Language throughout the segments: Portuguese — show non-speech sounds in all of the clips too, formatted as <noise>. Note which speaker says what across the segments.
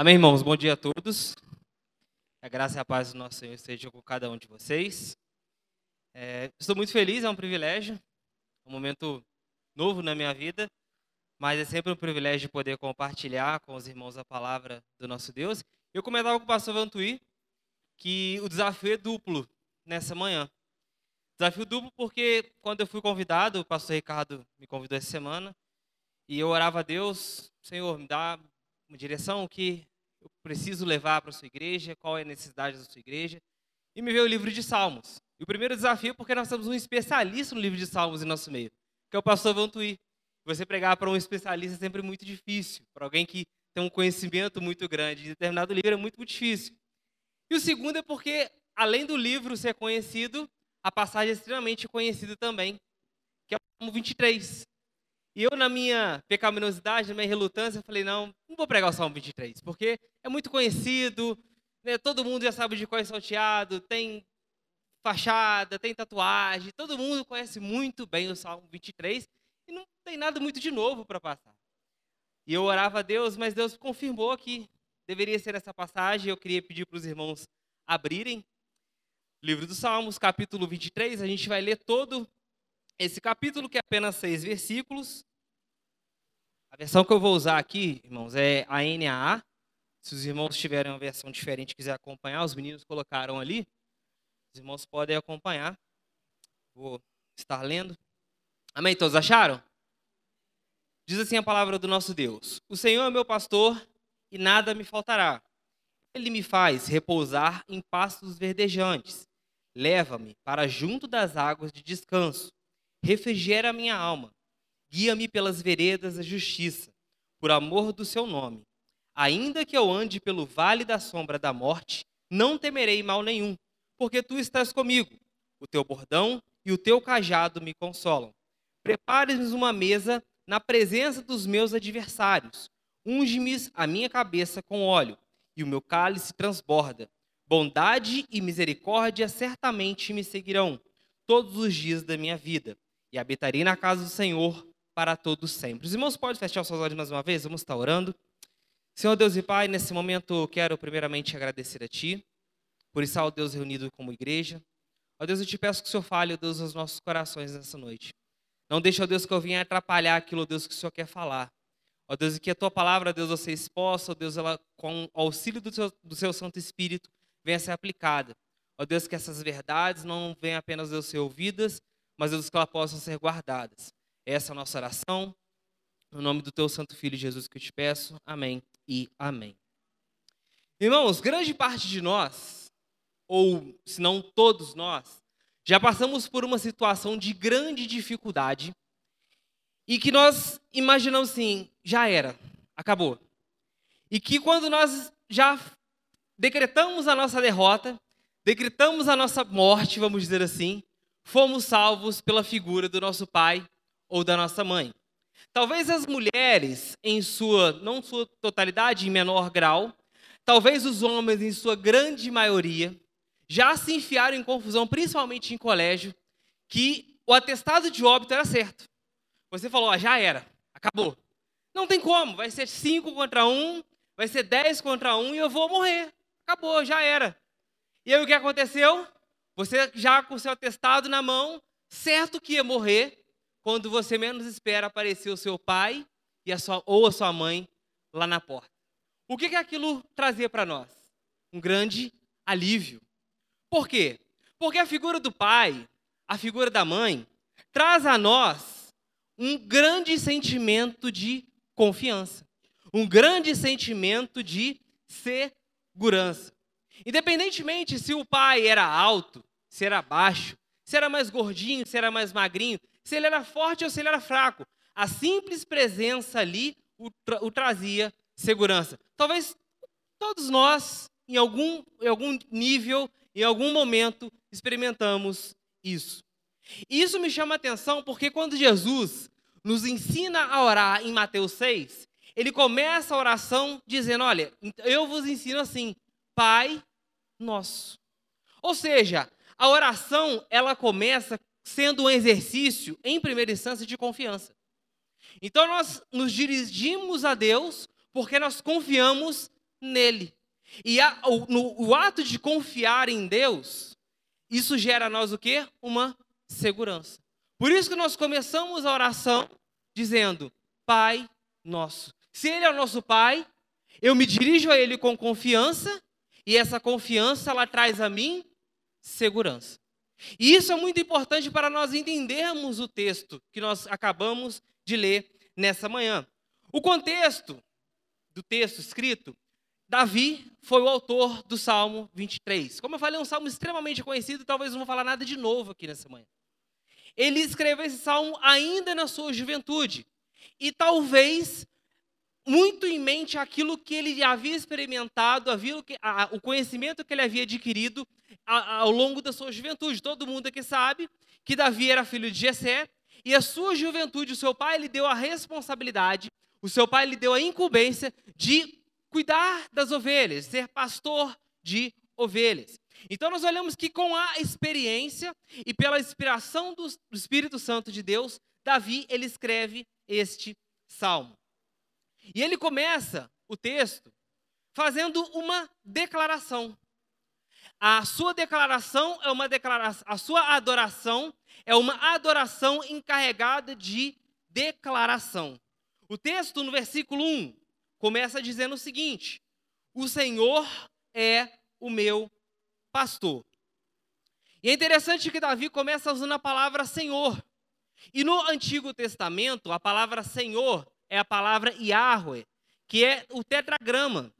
Speaker 1: Amém, irmãos? Bom dia a todos. A graça e a paz do nosso Senhor esteja com cada um de vocês. É, estou muito feliz, é um privilégio, um momento novo na minha vida, mas é sempre um privilégio poder compartilhar com os irmãos a palavra do nosso Deus. Eu comentava com o pastor Vantuí que o desafio é duplo nessa manhã. Desafio duplo porque quando eu fui convidado, o pastor Ricardo me convidou essa semana, e eu orava a Deus, Senhor, me dá uma direção que eu preciso levar para a sua igreja, qual é a necessidade da sua igreja. E me veio o livro de Salmos. E o primeiro desafio, porque nós temos um especialista no livro de Salmos em nosso meio, que é o pastor Vantuí. Você pregar para um especialista é sempre muito difícil, para alguém que tem um conhecimento muito grande de determinado livro é muito, muito difícil. E o segundo é porque, além do livro ser conhecido, a passagem é extremamente conhecida também, que é o Salmo 23. E eu, na minha pecaminosidade, na minha relutância, falei: não, não vou pregar o Salmo 23, porque é muito conhecido, né, todo mundo já sabe de qual é salteado, tem fachada, tem tatuagem, todo mundo conhece muito bem o Salmo 23 e não tem nada muito de novo para passar. E eu orava a Deus, mas Deus confirmou que deveria ser essa passagem. Eu queria pedir para os irmãos abrirem livro dos Salmos, capítulo 23. A gente vai ler todo esse capítulo, que é apenas seis versículos. A versão que eu vou usar aqui, irmãos, é a NAA. Se os irmãos tiverem uma versão diferente e quiser acompanhar, os meninos colocaram ali. Os irmãos podem acompanhar. Vou estar lendo. Amém? Todos acharam? Diz assim a palavra do nosso Deus: O Senhor é meu pastor e nada me faltará. Ele me faz repousar em pastos verdejantes. Leva-me para junto das águas de descanso. Refrigera minha alma. Guia-me pelas veredas da justiça, por amor do seu nome. Ainda que eu ande pelo vale da sombra da morte, não temerei mal nenhum, porque tu estás comigo. O teu bordão e o teu cajado me consolam. Prepares-me uma mesa na presença dos meus adversários. Unge-me a minha cabeça com óleo, e o meu cálice transborda. Bondade e misericórdia certamente me seguirão todos os dias da minha vida, e habitarei na casa do Senhor para todos sempre. Os irmãos podem fechar os seus olhos mais uma vez? Vamos estar orando. Senhor Deus e Pai, nesse momento quero primeiramente agradecer a Ti, por estar, ó Deus, reunido como igreja. Ó Deus, eu te peço que o Senhor fale, ó Deus, aos nossos corações nessa noite. Não deixe, ó Deus, que eu venha atrapalhar aquilo, ó Deus, que o Senhor quer falar. Ó Deus, e que a tua palavra, ó Deus, você exposta, ó Deus, ela, com o auxílio do seu, do seu Santo Espírito, venha ser aplicada. Ó Deus, que essas verdades não venham apenas, Deus, ser ouvidas, mas, Deus, que elas possam ser guardadas. Essa é nossa oração. No nome do teu Santo Filho Jesus que eu te peço. Amém e amém. Irmãos, grande parte de nós, ou se não todos nós, já passamos por uma situação de grande dificuldade e que nós imaginamos assim, já era, acabou. E que quando nós já decretamos a nossa derrota, decretamos a nossa morte, vamos dizer assim, fomos salvos pela figura do nosso pai ou da nossa mãe. Talvez as mulheres, em sua, não sua totalidade, em menor grau, talvez os homens, em sua grande maioria, já se enfiaram em confusão, principalmente em colégio, que o atestado de óbito era certo. Você falou, ah, já era, acabou. Não tem como, vai ser cinco contra um, vai ser dez contra um e eu vou morrer. Acabou, já era. E aí o que aconteceu? Você já com seu atestado na mão, certo que ia morrer, quando você menos espera aparecer o seu pai e a sua, ou a sua mãe lá na porta. O que, que aquilo trazia para nós? Um grande alívio. Por quê? Porque a figura do pai, a figura da mãe, traz a nós um grande sentimento de confiança, um grande sentimento de segurança. Independentemente se o pai era alto, se era baixo, se era mais gordinho, se era mais magrinho, se ele era forte ou se ele era fraco. A simples presença ali o, tra o trazia segurança. Talvez todos nós, em algum, em algum nível, em algum momento, experimentamos isso. E isso me chama a atenção porque quando Jesus nos ensina a orar em Mateus 6, ele começa a oração dizendo: Olha, eu vos ensino assim, Pai Nosso. Ou seja, a oração ela começa sendo um exercício, em primeira instância, de confiança. Então nós nos dirigimos a Deus porque nós confiamos nele. E a, o, no, o ato de confiar em Deus, isso gera a nós o quê? Uma segurança. Por isso que nós começamos a oração dizendo: Pai nosso. Se Ele é o nosso Pai, eu me dirijo a Ele com confiança, e essa confiança ela traz a mim segurança. E isso é muito importante para nós entendermos o texto que nós acabamos de ler nessa manhã. O contexto do texto escrito, Davi foi o autor do Salmo 23. Como eu falei, é um salmo extremamente conhecido, talvez não vou falar nada de novo aqui nessa manhã. Ele escreveu esse salmo ainda na sua juventude. E talvez muito em mente aquilo que ele havia experimentado, que, a, o conhecimento que ele havia adquirido a, ao longo da sua juventude. Todo mundo aqui sabe que Davi era filho de Jessé, e a sua juventude, o seu pai lhe deu a responsabilidade, o seu pai lhe deu a incumbência de cuidar das ovelhas, ser pastor de ovelhas. Então nós olhamos que com a experiência e pela inspiração do Espírito Santo de Deus, Davi ele escreve este salmo. E ele começa o texto fazendo uma declaração. A sua declaração é uma declaração, a sua adoração é uma adoração encarregada de declaração. O texto no versículo 1 começa dizendo o seguinte: O Senhor é o meu pastor. E é interessante que Davi começa usando a palavra Senhor. E no Antigo Testamento, a palavra Senhor é a palavra Yahweh, que é o tetragrama,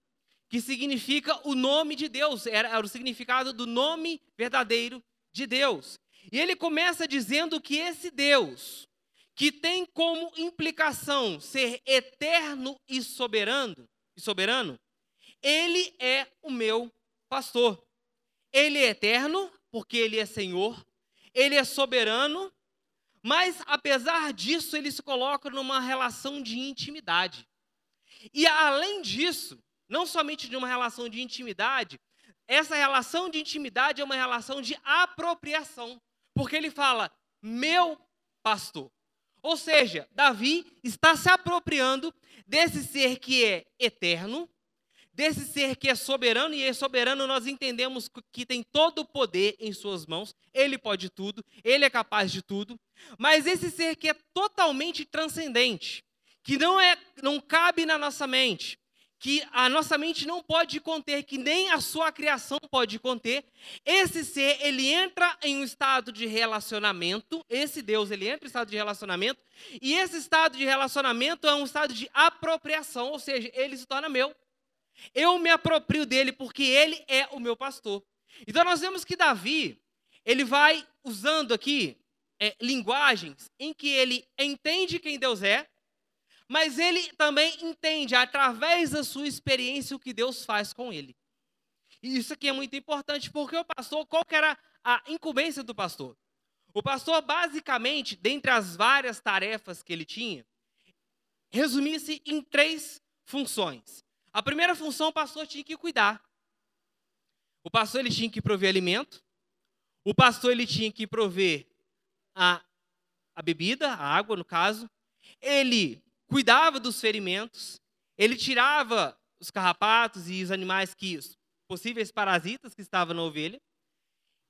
Speaker 1: que significa o nome de Deus, era, o significado do nome verdadeiro de Deus. E ele começa dizendo que esse Deus, que tem como implicação ser eterno e soberano, e soberano, ele é o meu pastor. Ele é eterno, porque ele é Senhor, ele é soberano, mas, apesar disso, ele se coloca numa relação de intimidade. E, além disso, não somente de uma relação de intimidade, essa relação de intimidade é uma relação de apropriação. Porque ele fala, meu pastor. Ou seja, Davi está se apropriando desse ser que é eterno, desse ser que é soberano, e é soberano nós entendemos que tem todo o poder em suas mãos, ele pode tudo, ele é capaz de tudo, mas esse ser que é totalmente transcendente, que não é não cabe na nossa mente, que a nossa mente não pode conter, que nem a sua criação pode conter. Esse ser, ele entra em um estado de relacionamento, esse Deus, ele entra em um estado de relacionamento, e esse estado de relacionamento é um estado de apropriação, ou seja, ele se torna meu. Eu me aproprio dele porque ele é o meu pastor. Então nós vemos que Davi, ele vai usando aqui é, linguagens em que ele entende quem Deus é, mas ele também entende através da sua experiência o que Deus faz com ele. E isso aqui é muito importante porque o pastor, qual que era a incumbência do pastor? O pastor, basicamente, dentre as várias tarefas que ele tinha, resumia-se em três funções. A primeira função o pastor tinha que cuidar. O pastor ele tinha que prover alimento. O pastor ele tinha que prover a, a bebida, a água no caso. Ele cuidava dos ferimentos. Ele tirava os carrapatos e os animais que os possíveis parasitas que estavam na ovelha.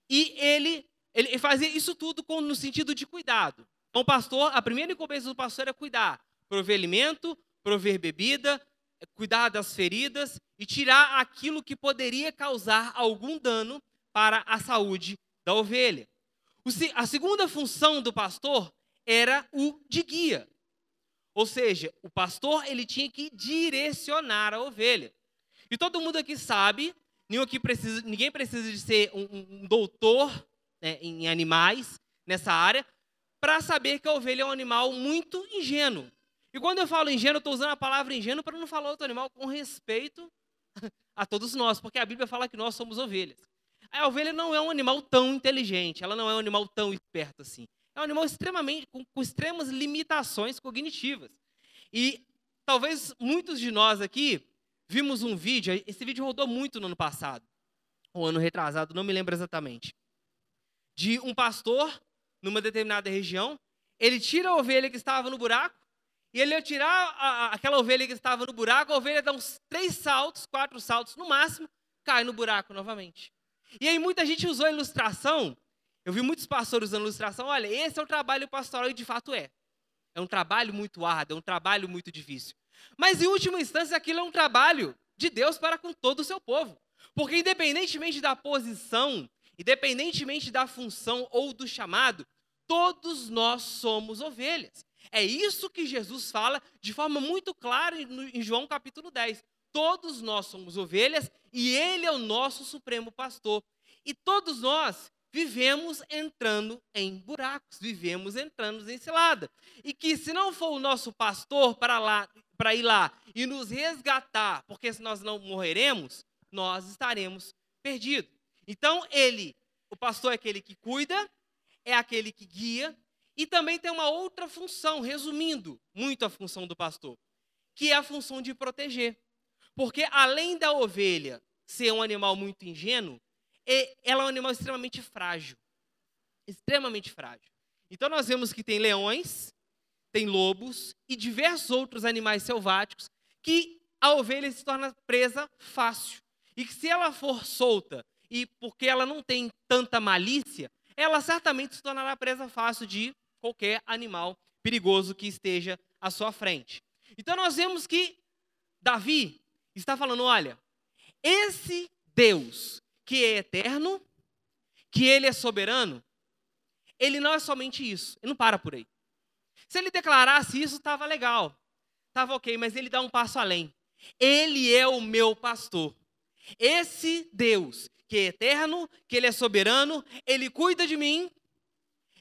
Speaker 1: E ele, ele fazia isso tudo com, no sentido de cuidado. Então, o pastor, a primeira incumbência do pastor é cuidar, prover alimento, prover bebida, cuidar das feridas e tirar aquilo que poderia causar algum dano para a saúde da ovelha. A segunda função do pastor era o de guia. Ou seja, o pastor ele tinha que direcionar a ovelha. E todo mundo aqui sabe, ninguém, aqui precisa, ninguém precisa de ser um, um doutor né, em animais nessa área, para saber que a ovelha é um animal muito ingênuo. E quando eu falo ingênuo, estou usando a palavra ingênuo para não falar outro animal com respeito <laughs> a todos nós, porque a Bíblia fala que nós somos ovelhas. A ovelha não é um animal tão inteligente, ela não é um animal tão esperto assim. É um animal extremamente com, com extremas limitações cognitivas. E talvez muitos de nós aqui vimos um vídeo, esse vídeo rodou muito no ano passado, ou ano retrasado, não me lembro exatamente, de um pastor numa determinada região, ele tira a ovelha que estava no buraco e ele ia tirar a, a, aquela ovelha que estava no buraco, a ovelha dá uns três saltos, quatro saltos no máximo, cai no buraco novamente. E aí muita gente usou a ilustração, eu vi muitos pastores usando ilustração, olha, esse é o trabalho pastoral e de fato é. É um trabalho muito árduo, é um trabalho muito difícil. Mas em última instância, aquilo é um trabalho de Deus para com todo o seu povo. Porque independentemente da posição, independentemente da função ou do chamado, todos nós somos ovelhas. É isso que Jesus fala de forma muito clara em João capítulo 10. Todos nós somos ovelhas e Ele é o nosso supremo pastor. E todos nós vivemos entrando em buracos, vivemos entrando em cilada. E que se não for o nosso pastor para lá, para ir lá e nos resgatar, porque se nós não morreremos, nós estaremos perdidos. Então ele, o pastor é aquele que cuida, é aquele que guia e também tem uma outra função, resumindo muito a função do pastor, que é a função de proteger. Porque além da ovelha ser um animal muito ingênuo, ela é um animal extremamente frágil. Extremamente frágil. Então nós vemos que tem leões, tem lobos e diversos outros animais selváticos que a ovelha se torna presa fácil. E que se ela for solta e porque ela não tem tanta malícia, ela certamente se tornará presa fácil de qualquer animal perigoso que esteja à sua frente. Então nós vemos que Davi está falando: olha, esse Deus que é eterno, que ele é soberano, ele não é somente isso, ele não para por aí. Se ele declarasse isso, estava legal, estava ok, mas ele dá um passo além. Ele é o meu pastor. Esse Deus, que é eterno, que ele é soberano, ele cuida de mim,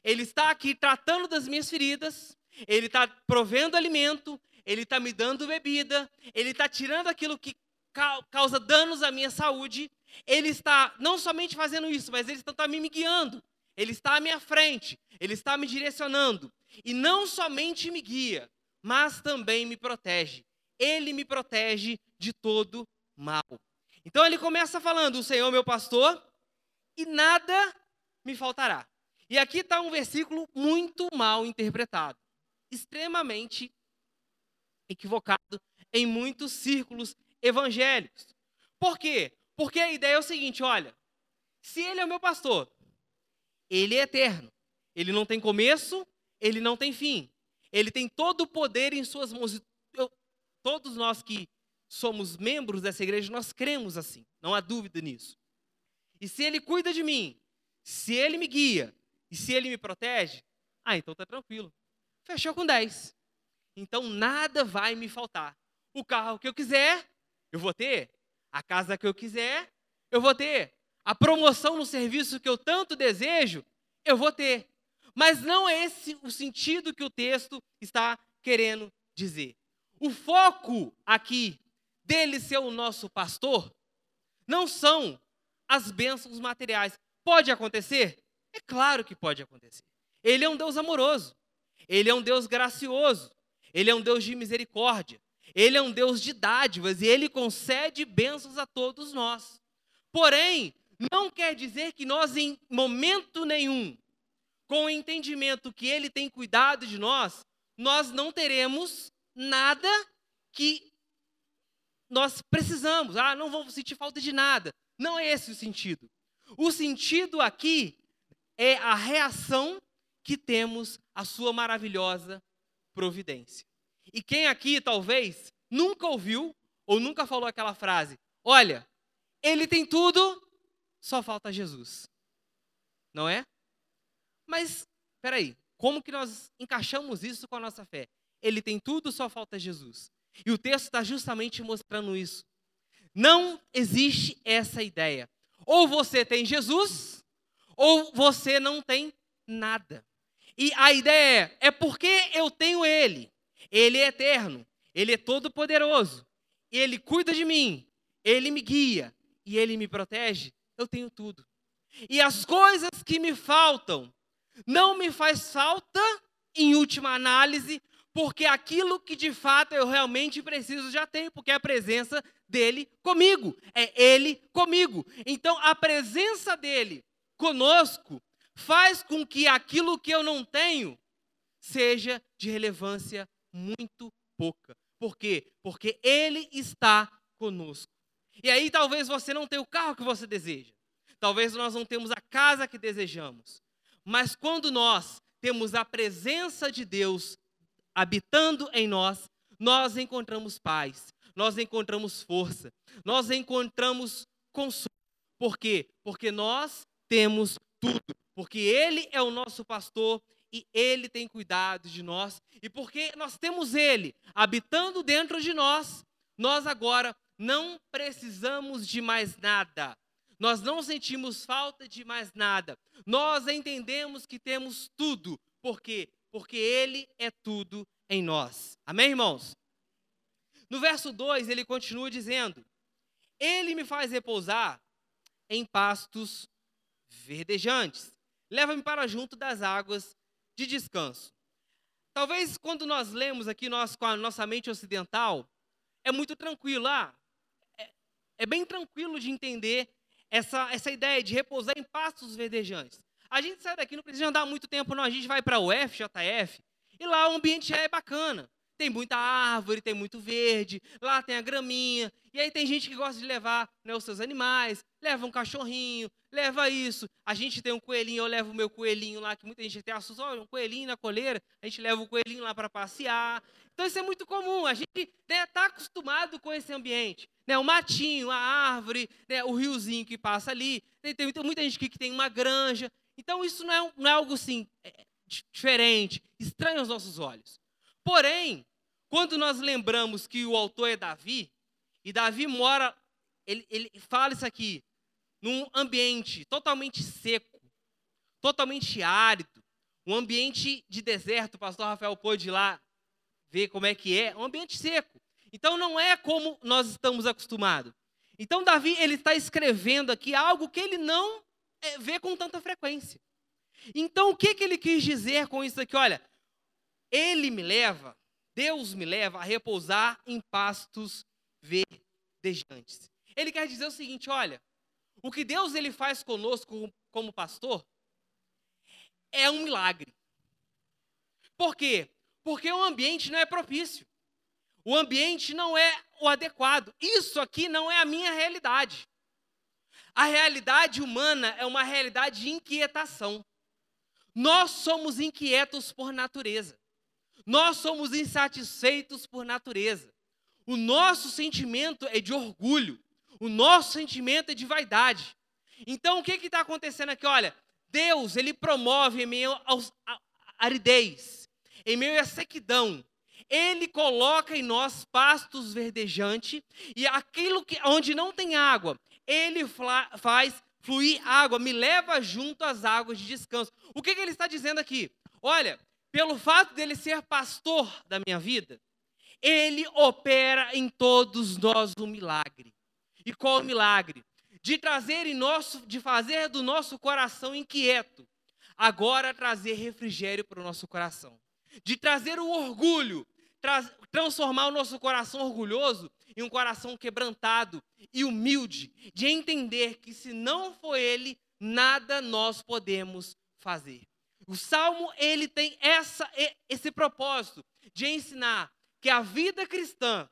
Speaker 1: ele está aqui tratando das minhas feridas, ele está provendo alimento, ele está me dando bebida, ele está tirando aquilo que causa danos à minha saúde, ele está não somente fazendo isso, mas ele está me guiando. Ele está à minha frente, ele está me direcionando. E não somente me guia, mas também me protege. Ele me protege de todo mal. Então ele começa falando: O Senhor é meu pastor, e nada me faltará. E aqui está um versículo muito mal interpretado, extremamente equivocado em muitos círculos evangélicos. Por quê? Porque a ideia é o seguinte: olha, se ele é o meu pastor, ele é eterno, ele não tem começo, ele não tem fim, ele tem todo o poder em suas mãos. Eu, todos nós que somos membros dessa igreja, nós cremos assim, não há dúvida nisso. E se ele cuida de mim, se ele me guia e se ele me protege, ah, então tá tranquilo. Fechou com 10. Então nada vai me faltar. O carro que eu quiser, eu vou ter. A casa que eu quiser, eu vou ter. A promoção no serviço que eu tanto desejo, eu vou ter. Mas não é esse o sentido que o texto está querendo dizer. O foco aqui dele ser o nosso pastor não são as bênçãos materiais. Pode acontecer? É claro que pode acontecer. Ele é um Deus amoroso. Ele é um Deus gracioso. Ele é um Deus de misericórdia. Ele é um Deus de dádivas e ele concede bênçãos a todos nós. Porém, não quer dizer que nós, em momento nenhum, com o entendimento que ele tem cuidado de nós, nós não teremos nada que nós precisamos. Ah, não vou sentir falta de nada. Não é esse o sentido. O sentido aqui é a reação que temos à sua maravilhosa providência. E quem aqui talvez nunca ouviu ou nunca falou aquela frase: Olha, ele tem tudo, só falta Jesus. Não é? Mas, peraí, como que nós encaixamos isso com a nossa fé? Ele tem tudo, só falta Jesus. E o texto está justamente mostrando isso. Não existe essa ideia. Ou você tem Jesus, ou você não tem nada. E a ideia é, é porque eu tenho Ele, ele é eterno, ele é todo poderoso, ele cuida de mim, ele me guia e ele me protege. Eu tenho tudo. E as coisas que me faltam não me faz falta em última análise, porque aquilo que de fato eu realmente preciso já tenho, porque é a presença dele comigo, é ele comigo. Então a presença dele conosco faz com que aquilo que eu não tenho seja de relevância muito pouca. Por quê? Porque Ele está conosco. E aí talvez você não tenha o carro que você deseja. Talvez nós não temos a casa que desejamos. Mas quando nós temos a presença de Deus habitando em nós, nós encontramos paz, nós encontramos força, nós encontramos consolo. Por quê? Porque nós temos tudo. Porque Ele é o nosso pastor e Ele tem cuidado de nós. E porque nós temos Ele habitando dentro de nós, nós agora não precisamos de mais nada. Nós não sentimos falta de mais nada. Nós entendemos que temos tudo. Por quê? Porque Ele é tudo em nós. Amém, irmãos? No verso 2, ele continua dizendo: Ele me faz repousar em pastos verdejantes. Leva-me para junto das águas de descanso. Talvez quando nós lemos aqui, nós com a nossa mente ocidental, é muito tranquilo. Ah, é, é bem tranquilo de entender essa, essa ideia de repousar em pastos verdejantes. A gente sai daqui, não precisa andar muito tempo, não. A gente vai para o FJF e lá o ambiente já é bacana. Tem muita árvore, tem muito verde, lá tem a graminha. E aí tem gente que gosta de levar né, os seus animais, leva um cachorrinho, leva isso. A gente tem um coelhinho, eu levo o meu coelhinho lá, que muita gente até assusta, olha, um coelhinho na coleira, a gente leva o coelhinho lá para passear. Então isso é muito comum, a gente está né, tá acostumado com esse ambiente. Né, o matinho, a árvore, né, o riozinho que passa ali. Tem, tem, muita gente que tem uma granja. Então isso não é, não é algo assim, é, diferente, estranho aos nossos olhos. Porém, quando nós lembramos que o autor é Davi, e Davi mora, ele, ele fala isso aqui, num ambiente totalmente seco, totalmente árido, um ambiente de deserto, o pastor Rafael pôde ir lá ver como é que é, um ambiente seco. Então não é como nós estamos acostumados. Então Davi ele está escrevendo aqui algo que ele não é, vê com tanta frequência. Então o que, que ele quis dizer com isso aqui? Olha, ele me leva Deus me leva a repousar em pastos verdejantes. Ele quer dizer o seguinte, olha, o que Deus ele faz conosco como pastor é um milagre. Por quê? Porque o ambiente não é propício. O ambiente não é o adequado. Isso aqui não é a minha realidade. A realidade humana é uma realidade de inquietação. Nós somos inquietos por natureza. Nós somos insatisfeitos por natureza. O nosso sentimento é de orgulho. O nosso sentimento é de vaidade. Então, o que está acontecendo aqui? Olha, Deus, ele promove em meio à aridez, em meio à sequidão. Ele coloca em nós pastos verdejantes e aquilo que onde não tem água, ele faz fluir água, me leva junto às águas de descanso. O que, que ele está dizendo aqui? Olha, pelo fato dele ser pastor da minha vida, ele opera em todos nós um milagre. E qual o milagre? De trazer em nosso, de fazer do nosso coração inquieto, agora trazer refrigério para o nosso coração. De trazer o orgulho, tra transformar o nosso coração orgulhoso em um coração quebrantado e humilde, de entender que se não for ele, nada nós podemos fazer. O salmo ele tem essa esse propósito de ensinar que a vida cristã,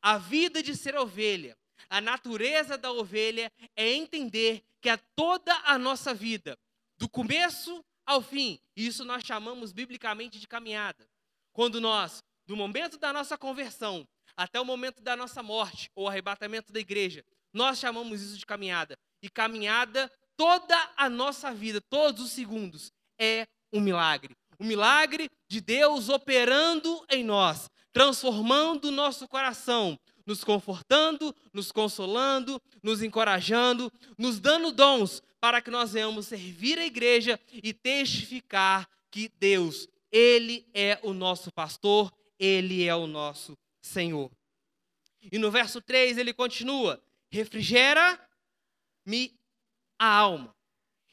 Speaker 1: a vida de ser ovelha, a natureza da ovelha é entender que a toda a nossa vida, do começo ao fim, isso nós chamamos biblicamente de caminhada. Quando nós, do momento da nossa conversão até o momento da nossa morte ou arrebatamento da igreja, nós chamamos isso de caminhada. E caminhada, toda a nossa vida, todos os segundos, é um milagre. O milagre de Deus operando em nós, transformando o nosso coração, nos confortando, nos consolando, nos encorajando, nos dando dons para que nós venhamos servir a igreja e testificar que Deus, Ele é o nosso pastor, Ele é o nosso Senhor. E no verso 3 ele continua: refrigera-me a alma.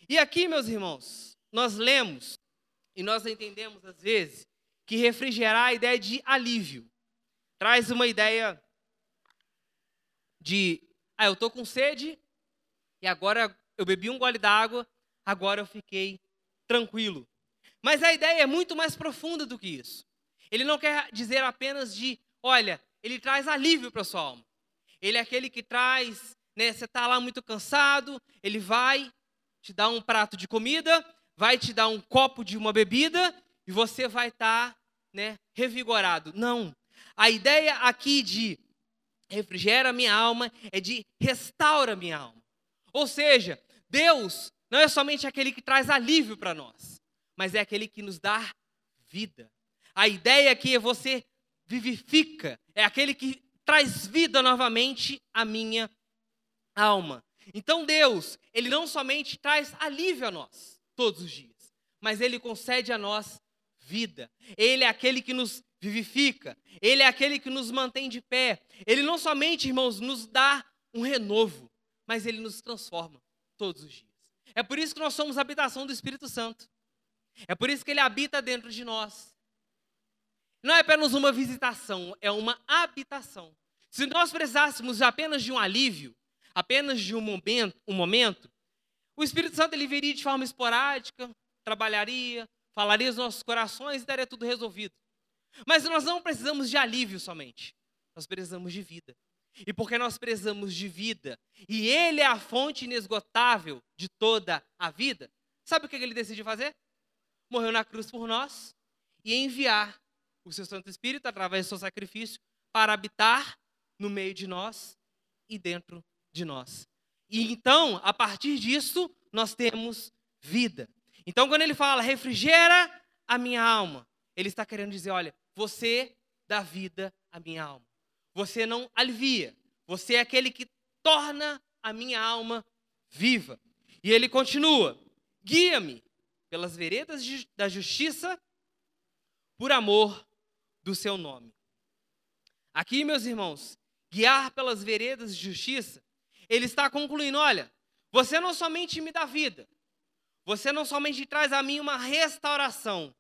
Speaker 1: E aqui, meus irmãos, nós lemos e nós entendemos, às vezes, que refrigerar a ideia de alívio. Traz uma ideia de, ah, eu estou com sede e agora eu bebi um gole d'água, agora eu fiquei tranquilo. Mas a ideia é muito mais profunda do que isso. Ele não quer dizer apenas de, olha, ele traz alívio para sua alma. Ele é aquele que traz, né, você está lá muito cansado, ele vai te dar um prato de comida, vai te dar um copo de uma bebida e você vai estar, tá, né, revigorado. Não. A ideia aqui de refrigera minha alma é de restaura minha alma. Ou seja, Deus não é somente aquele que traz alívio para nós, mas é aquele que nos dá vida. A ideia aqui é você vivifica, é aquele que traz vida novamente à minha alma. Então Deus, ele não somente traz alívio a nós todos os dias, mas ele concede a nós vida. Ele é aquele que nos vivifica, ele é aquele que nos mantém de pé. Ele não somente, irmãos, nos dá um renovo, mas ele nos transforma todos os dias. É por isso que nós somos habitação do Espírito Santo. É por isso que ele habita dentro de nós. Não é apenas uma visitação, é uma habitação. Se nós precisássemos apenas de um alívio, apenas de um momento, um momento, o Espírito Santo ele viria de forma esporádica, trabalharia, falaria aos nossos corações e daria tudo resolvido. Mas nós não precisamos de alívio somente. Nós precisamos de vida. E porque nós precisamos de vida, e Ele é a fonte inesgotável de toda a vida, sabe o que ele decide fazer? Morreu na cruz por nós e enviar o seu Santo Espírito, através do seu sacrifício, para habitar no meio de nós e dentro de nós. E então, a partir disso, nós temos vida. Então, quando ele fala refrigera a minha alma, ele está querendo dizer: olha, você dá vida à minha alma. Você não alivia. Você é aquele que torna a minha alma viva. E ele continua: guia-me pelas veredas da justiça por amor do seu nome. Aqui, meus irmãos, guiar pelas veredas de justiça, ele está concluindo: olha, você não somente me dá vida, você não somente traz a mim uma restauração,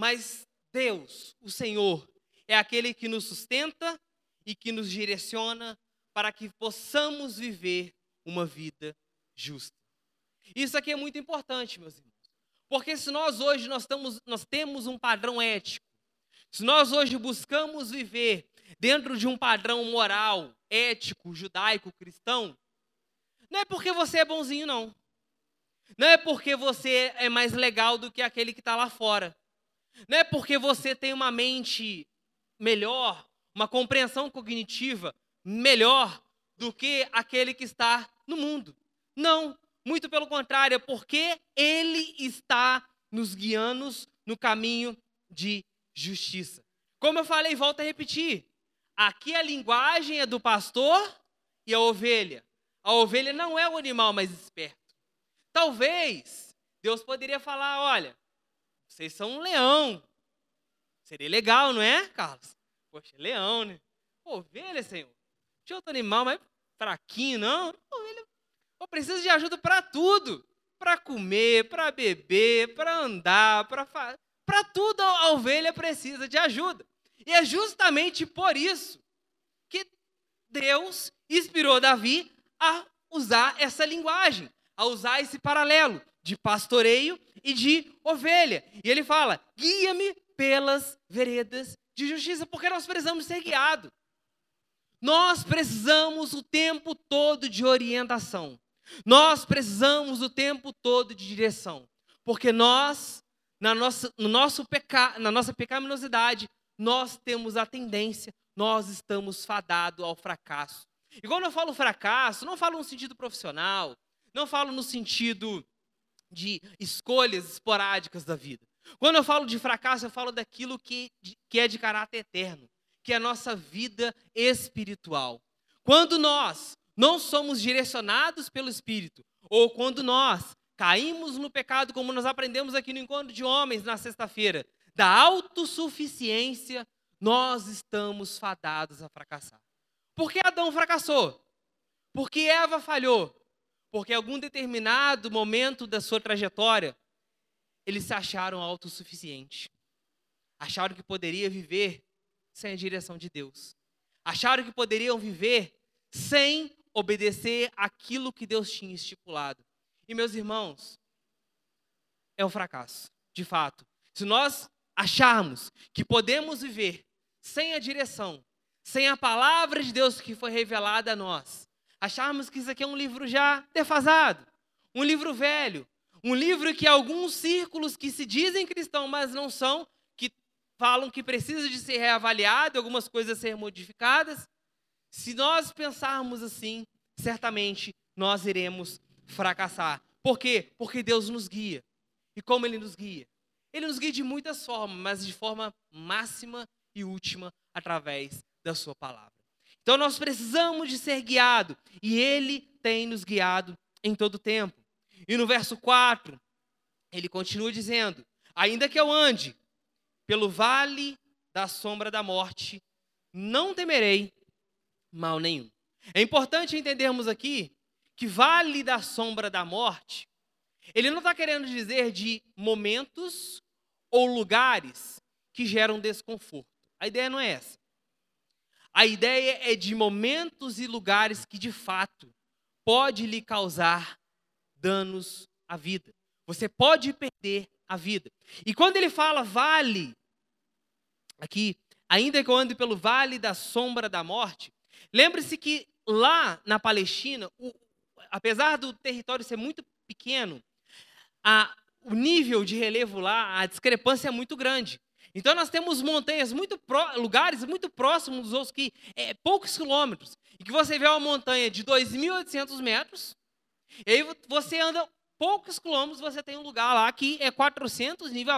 Speaker 1: mas Deus, o Senhor, é aquele que nos sustenta e que nos direciona para que possamos viver uma vida justa. Isso aqui é muito importante, meus irmãos. Porque se nós hoje nós, estamos, nós temos um padrão ético, se nós hoje buscamos viver dentro de um padrão moral, ético, judaico, cristão, não é porque você é bonzinho, não. Não é porque você é mais legal do que aquele que está lá fora. Não é porque você tem uma mente melhor, uma compreensão cognitiva melhor do que aquele que está no mundo. Não, muito pelo contrário, é porque ele está nos guiando no caminho de justiça. Como eu falei, volto a repetir. Aqui a linguagem é do pastor e a ovelha. A ovelha não é o animal mais esperto. Talvez Deus poderia falar: olha, vocês são um leão. Seria legal, não é, Carlos? Poxa, leão, né? Ovelha, Senhor. Tinha outro animal mais fraquinho, não? Ovelha. Eu preciso de ajuda para tudo. Para comer, para beber, para andar, para fazer. Para tudo a ovelha precisa de ajuda. E é justamente por isso que Deus inspirou Davi a usar essa linguagem, a usar esse paralelo de pastoreio e de ovelha. E ele fala: guia-me pelas veredas de justiça, porque nós precisamos ser guiados. Nós precisamos o tempo todo de orientação. Nós precisamos o tempo todo de direção. Porque nós, na nossa, no nosso peca, na nossa pecaminosidade, nós temos a tendência, nós estamos fadados ao fracasso. E quando eu falo fracasso, não falo no sentido profissional, não falo no sentido de escolhas esporádicas da vida. Quando eu falo de fracasso, eu falo daquilo que, que é de caráter eterno, que é a nossa vida espiritual. Quando nós não somos direcionados pelo Espírito, ou quando nós caímos no pecado, como nós aprendemos aqui no encontro de homens na sexta-feira, da autossuficiência, nós estamos fadados a fracassar. Por que Adão fracassou? Porque Eva falhou? Porque em algum determinado momento da sua trajetória, eles se acharam autossuficientes. Acharam que poderia viver sem a direção de Deus. Acharam que poderiam viver sem obedecer aquilo que Deus tinha estipulado. E meus irmãos, é um fracasso, de fato. Se nós acharmos que podemos viver sem a direção, sem a palavra de Deus que foi revelada a nós, acharmos que isso aqui é um livro já defasado, um livro velho, um livro que alguns círculos que se dizem cristãos, mas não são, que falam que precisa de ser reavaliado, algumas coisas ser modificadas. Se nós pensarmos assim, certamente nós iremos fracassar. Por quê? Porque Deus nos guia. E como Ele nos guia? Ele nos guia de muitas formas, mas de forma máxima e última através da Sua palavra. Então nós precisamos de ser guiado e Ele tem nos guiado em todo o tempo. E no verso 4, ele continua dizendo: Ainda que eu ande pelo vale da sombra da morte, não temerei mal nenhum. É importante entendermos aqui que vale da sombra da morte, ele não está querendo dizer de momentos ou lugares que geram desconforto. A ideia não é essa. A ideia é de momentos e lugares que de fato pode lhe causar danos à vida. Você pode perder a vida. E quando ele fala vale, aqui, ainda que eu ande pelo vale da sombra da morte, lembre-se que lá na Palestina, o, apesar do território ser muito pequeno, a, o nível de relevo lá, a discrepância é muito grande. Então nós temos montanhas muito pró, lugares muito próximos dos outros que é poucos quilômetros, e que você vê uma montanha de 2.800 metros e aí você anda poucos quilômetros, você tem um lugar lá que é 400, nível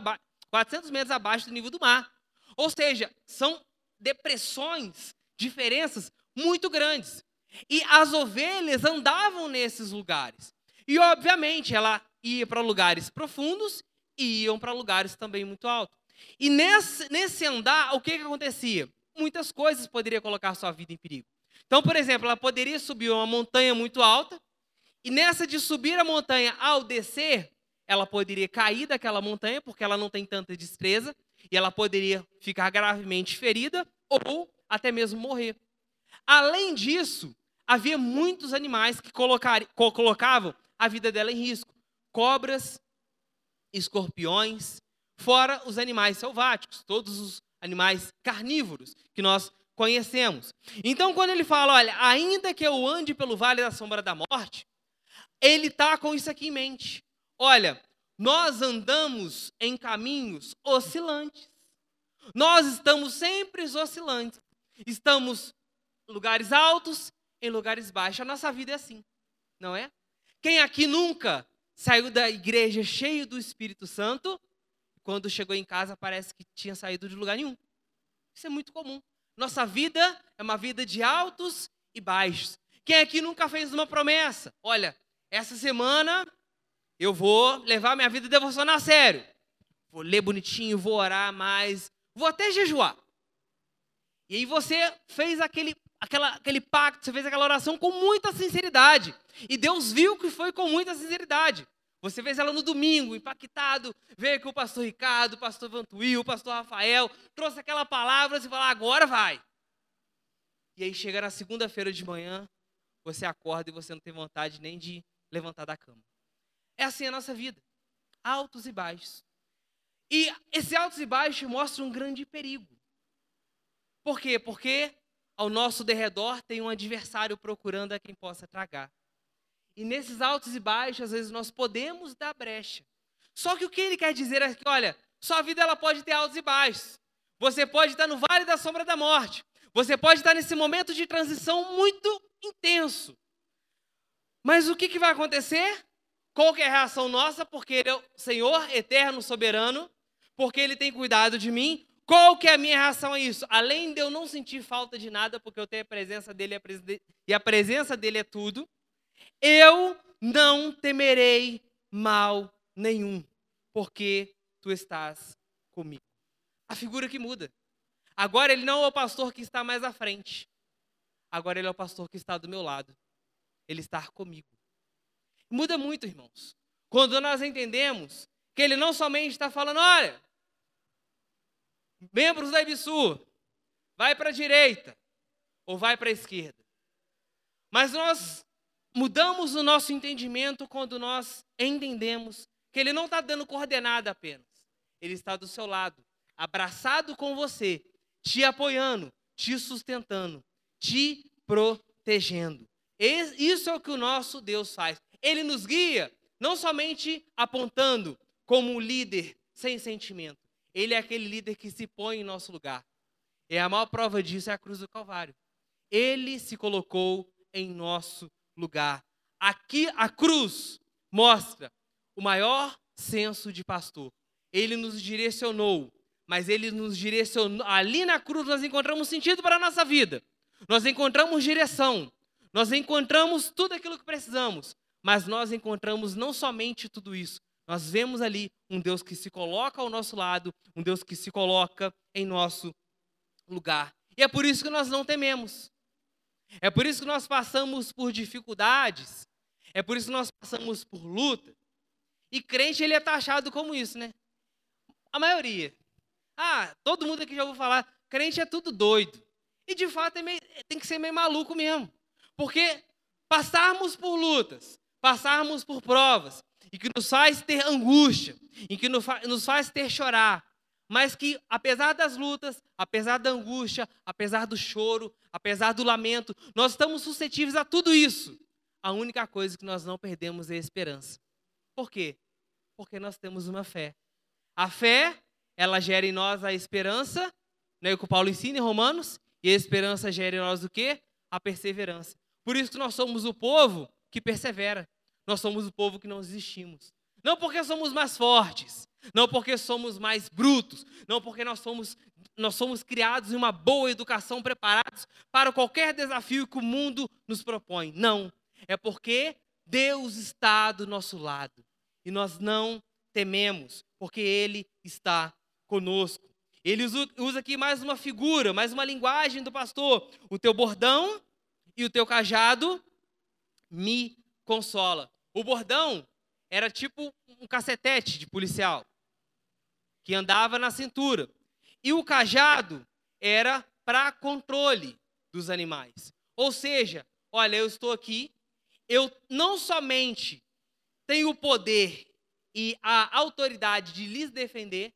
Speaker 1: 400 metros abaixo do nível do mar. Ou seja, são depressões, diferenças muito grandes. E as ovelhas andavam nesses lugares. E, obviamente, ela ia para lugares profundos e iam para lugares também muito altos. E nesse, nesse andar, o que, que acontecia? Muitas coisas poderiam colocar sua vida em perigo. Então, por exemplo, ela poderia subir uma montanha muito alta, e nessa de subir a montanha ao descer, ela poderia cair daquela montanha, porque ela não tem tanta destreza, e ela poderia ficar gravemente ferida ou até mesmo morrer. Além disso, havia muitos animais que colocavam a vida dela em risco: cobras, escorpiões, fora os animais selváticos, todos os animais carnívoros que nós conhecemos. Então, quando ele fala, olha, ainda que eu ande pelo vale da sombra da morte, ele está com isso aqui em mente. Olha, nós andamos em caminhos oscilantes. Nós estamos sempre oscilantes. Estamos em lugares altos, em lugares baixos. A nossa vida é assim, não é? Quem aqui nunca saiu da igreja cheio do Espírito Santo, quando chegou em casa parece que tinha saído de lugar nenhum. Isso é muito comum. Nossa vida é uma vida de altos e baixos. Quem aqui nunca fez uma promessa? Olha, essa semana eu vou levar minha vida devocional a sério. Vou ler bonitinho, vou orar mais, vou até jejuar. E aí você fez aquele, aquela, aquele pacto, você fez aquela oração com muita sinceridade. E Deus viu que foi com muita sinceridade. Você fez ela no domingo, impactado, veio com o pastor Ricardo, o pastor Vantuil, o pastor Rafael, trouxe aquela palavra, você fala, agora vai. E aí chega na segunda-feira de manhã, você acorda e você não tem vontade nem de levantar da cama. É assim a nossa vida. Altos e baixos. E esse altos e baixos mostra um grande perigo. Por quê? Porque ao nosso derredor tem um adversário procurando a quem possa tragar. E nesses altos e baixos, às vezes nós podemos dar brecha. Só que o que ele quer dizer é que, olha, sua vida ela pode ter altos e baixos. Você pode estar no vale da sombra da morte. Você pode estar nesse momento de transição muito intenso. Mas o que, que vai acontecer? Qual é a reação nossa? Porque Ele é o Senhor eterno, soberano, porque Ele tem cuidado de mim. Qual que é a minha reação a isso? Além de eu não sentir falta de nada, porque eu tenho a presença dEle e a presença dEle é tudo, eu não temerei mal nenhum, porque Tu estás comigo. A figura que muda. Agora Ele não é o pastor que está mais à frente. Agora Ele é o pastor que está do meu lado ele estar comigo. Muda muito, irmãos. Quando nós entendemos que ele não somente está falando, olha, membros da IBSU, vai para a direita ou vai para a esquerda. Mas nós mudamos o nosso entendimento quando nós entendemos que ele não está dando coordenada apenas, ele está do seu lado, abraçado com você, te apoiando, te sustentando, te protegendo. Isso é o que o nosso Deus faz. Ele nos guia, não somente apontando como um líder sem sentimento. Ele é aquele líder que se põe em nosso lugar. E a maior prova disso é a cruz do Calvário. Ele se colocou em nosso lugar. Aqui a cruz mostra o maior senso de pastor. Ele nos direcionou, mas ele nos direcionou. Ali na cruz nós encontramos sentido para a nossa vida. Nós encontramos direção. Nós encontramos tudo aquilo que precisamos. Mas nós encontramos não somente tudo isso. Nós vemos ali um Deus que se coloca ao nosso lado, um Deus que se coloca em nosso lugar. E é por isso que nós não tememos. É por isso que nós passamos por dificuldades. É por isso que nós passamos por luta. E crente, ele é taxado como isso, né? A maioria. Ah, todo mundo aqui já ouviu falar, crente é tudo doido. E de fato é meio, tem que ser meio maluco mesmo. Porque passarmos por lutas, passarmos por provas, e que nos faz ter angústia, e que nos faz ter chorar, mas que apesar das lutas, apesar da angústia, apesar do choro, apesar do lamento, nós estamos suscetíveis a tudo isso. A única coisa que nós não perdemos é a esperança. Por quê? Porque nós temos uma fé. A fé, ela gera em nós a esperança, né, que o Paulo ensina em Romanos, e a esperança gera em nós o quê? A perseverança. Por isso que nós somos o povo que persevera. Nós somos o povo que não desistimos. Não porque somos mais fortes, não porque somos mais brutos, não porque nós somos, nós somos criados em uma boa educação, preparados para qualquer desafio que o mundo nos propõe. Não. É porque Deus está do nosso lado e nós não tememos, porque Ele está conosco. Ele usa aqui mais uma figura, mais uma linguagem do pastor. O teu bordão e o teu cajado me consola. O bordão era tipo um cacetete de policial que andava na cintura. E o cajado era para controle dos animais. Ou seja, olha, eu estou aqui, eu não somente tenho o poder e a autoridade de lhes defender,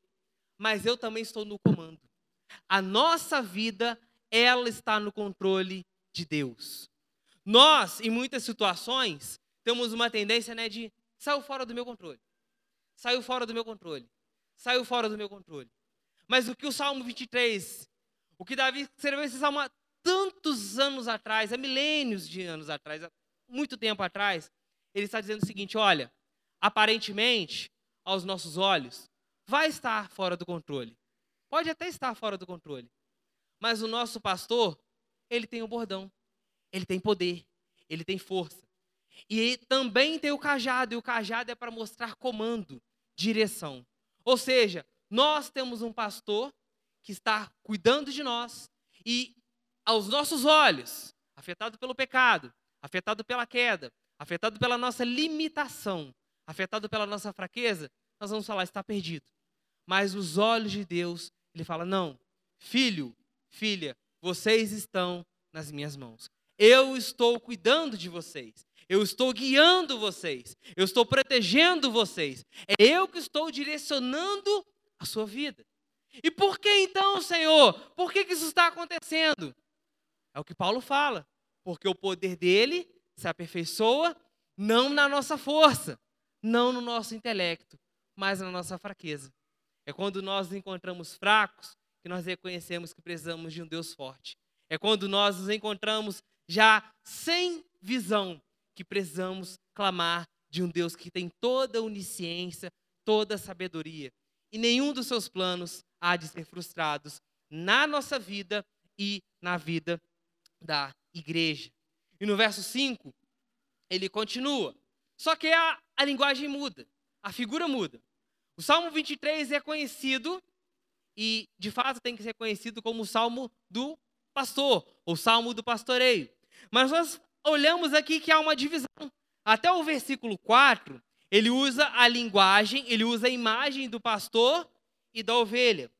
Speaker 1: mas eu também estou no comando. A nossa vida, ela está no controle de Deus. Nós, em muitas situações, temos uma tendência né, de saiu fora do meu controle. Saiu fora do meu controle. Saiu fora do meu controle. Mas o que o Salmo 23, o que Davi escreveu esse salmo há tantos anos atrás, há milênios de anos atrás, há muito tempo atrás, ele está dizendo o seguinte: olha, aparentemente, aos nossos olhos, vai estar fora do controle. Pode até estar fora do controle. Mas o nosso pastor, ele tem o bordão, ele tem poder, ele tem força. E também tem o cajado, e o cajado é para mostrar comando, direção. Ou seja, nós temos um pastor que está cuidando de nós e aos nossos olhos, afetado pelo pecado, afetado pela queda, afetado pela nossa limitação, afetado pela nossa fraqueza, nós vamos falar está perdido. Mas os olhos de Deus, ele fala: "Não, filho, filha, vocês estão nas minhas mãos. Eu estou cuidando de vocês. Eu estou guiando vocês. Eu estou protegendo vocês. É eu que estou direcionando a sua vida. E por que então, Senhor? Por que, que isso está acontecendo? É o que Paulo fala. Porque o poder dele se aperfeiçoa não na nossa força, não no nosso intelecto, mas na nossa fraqueza. É quando nós nos encontramos fracos que nós reconhecemos que precisamos de um Deus forte. É quando nós nos encontramos já sem visão, que precisamos clamar de um Deus que tem toda a onisciência, toda a sabedoria. E nenhum dos seus planos há de ser frustrados na nossa vida e na vida da igreja. E no verso 5, ele continua. Só que a, a linguagem muda, a figura muda. O Salmo 23 é conhecido, e de fato tem que ser conhecido como o Salmo do pastor, ou Salmo do pastoreio. Mas nós olhamos aqui que há uma divisão. Até o versículo 4, ele usa a linguagem, ele usa a imagem do pastor e da ovelha.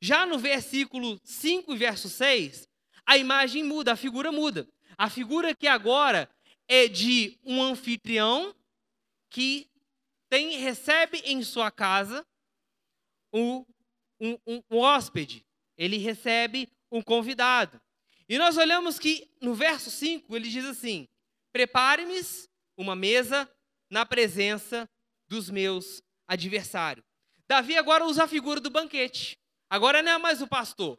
Speaker 1: Já no versículo 5 e verso 6, a imagem muda, a figura muda. A figura que agora é de um anfitrião que tem recebe em sua casa o um, um, um hóspede, ele recebe um convidado. E nós olhamos que no verso 5 ele diz assim: Prepare-me uma mesa na presença dos meus adversários. Davi agora usa a figura do banquete. Agora não é mais o pastor.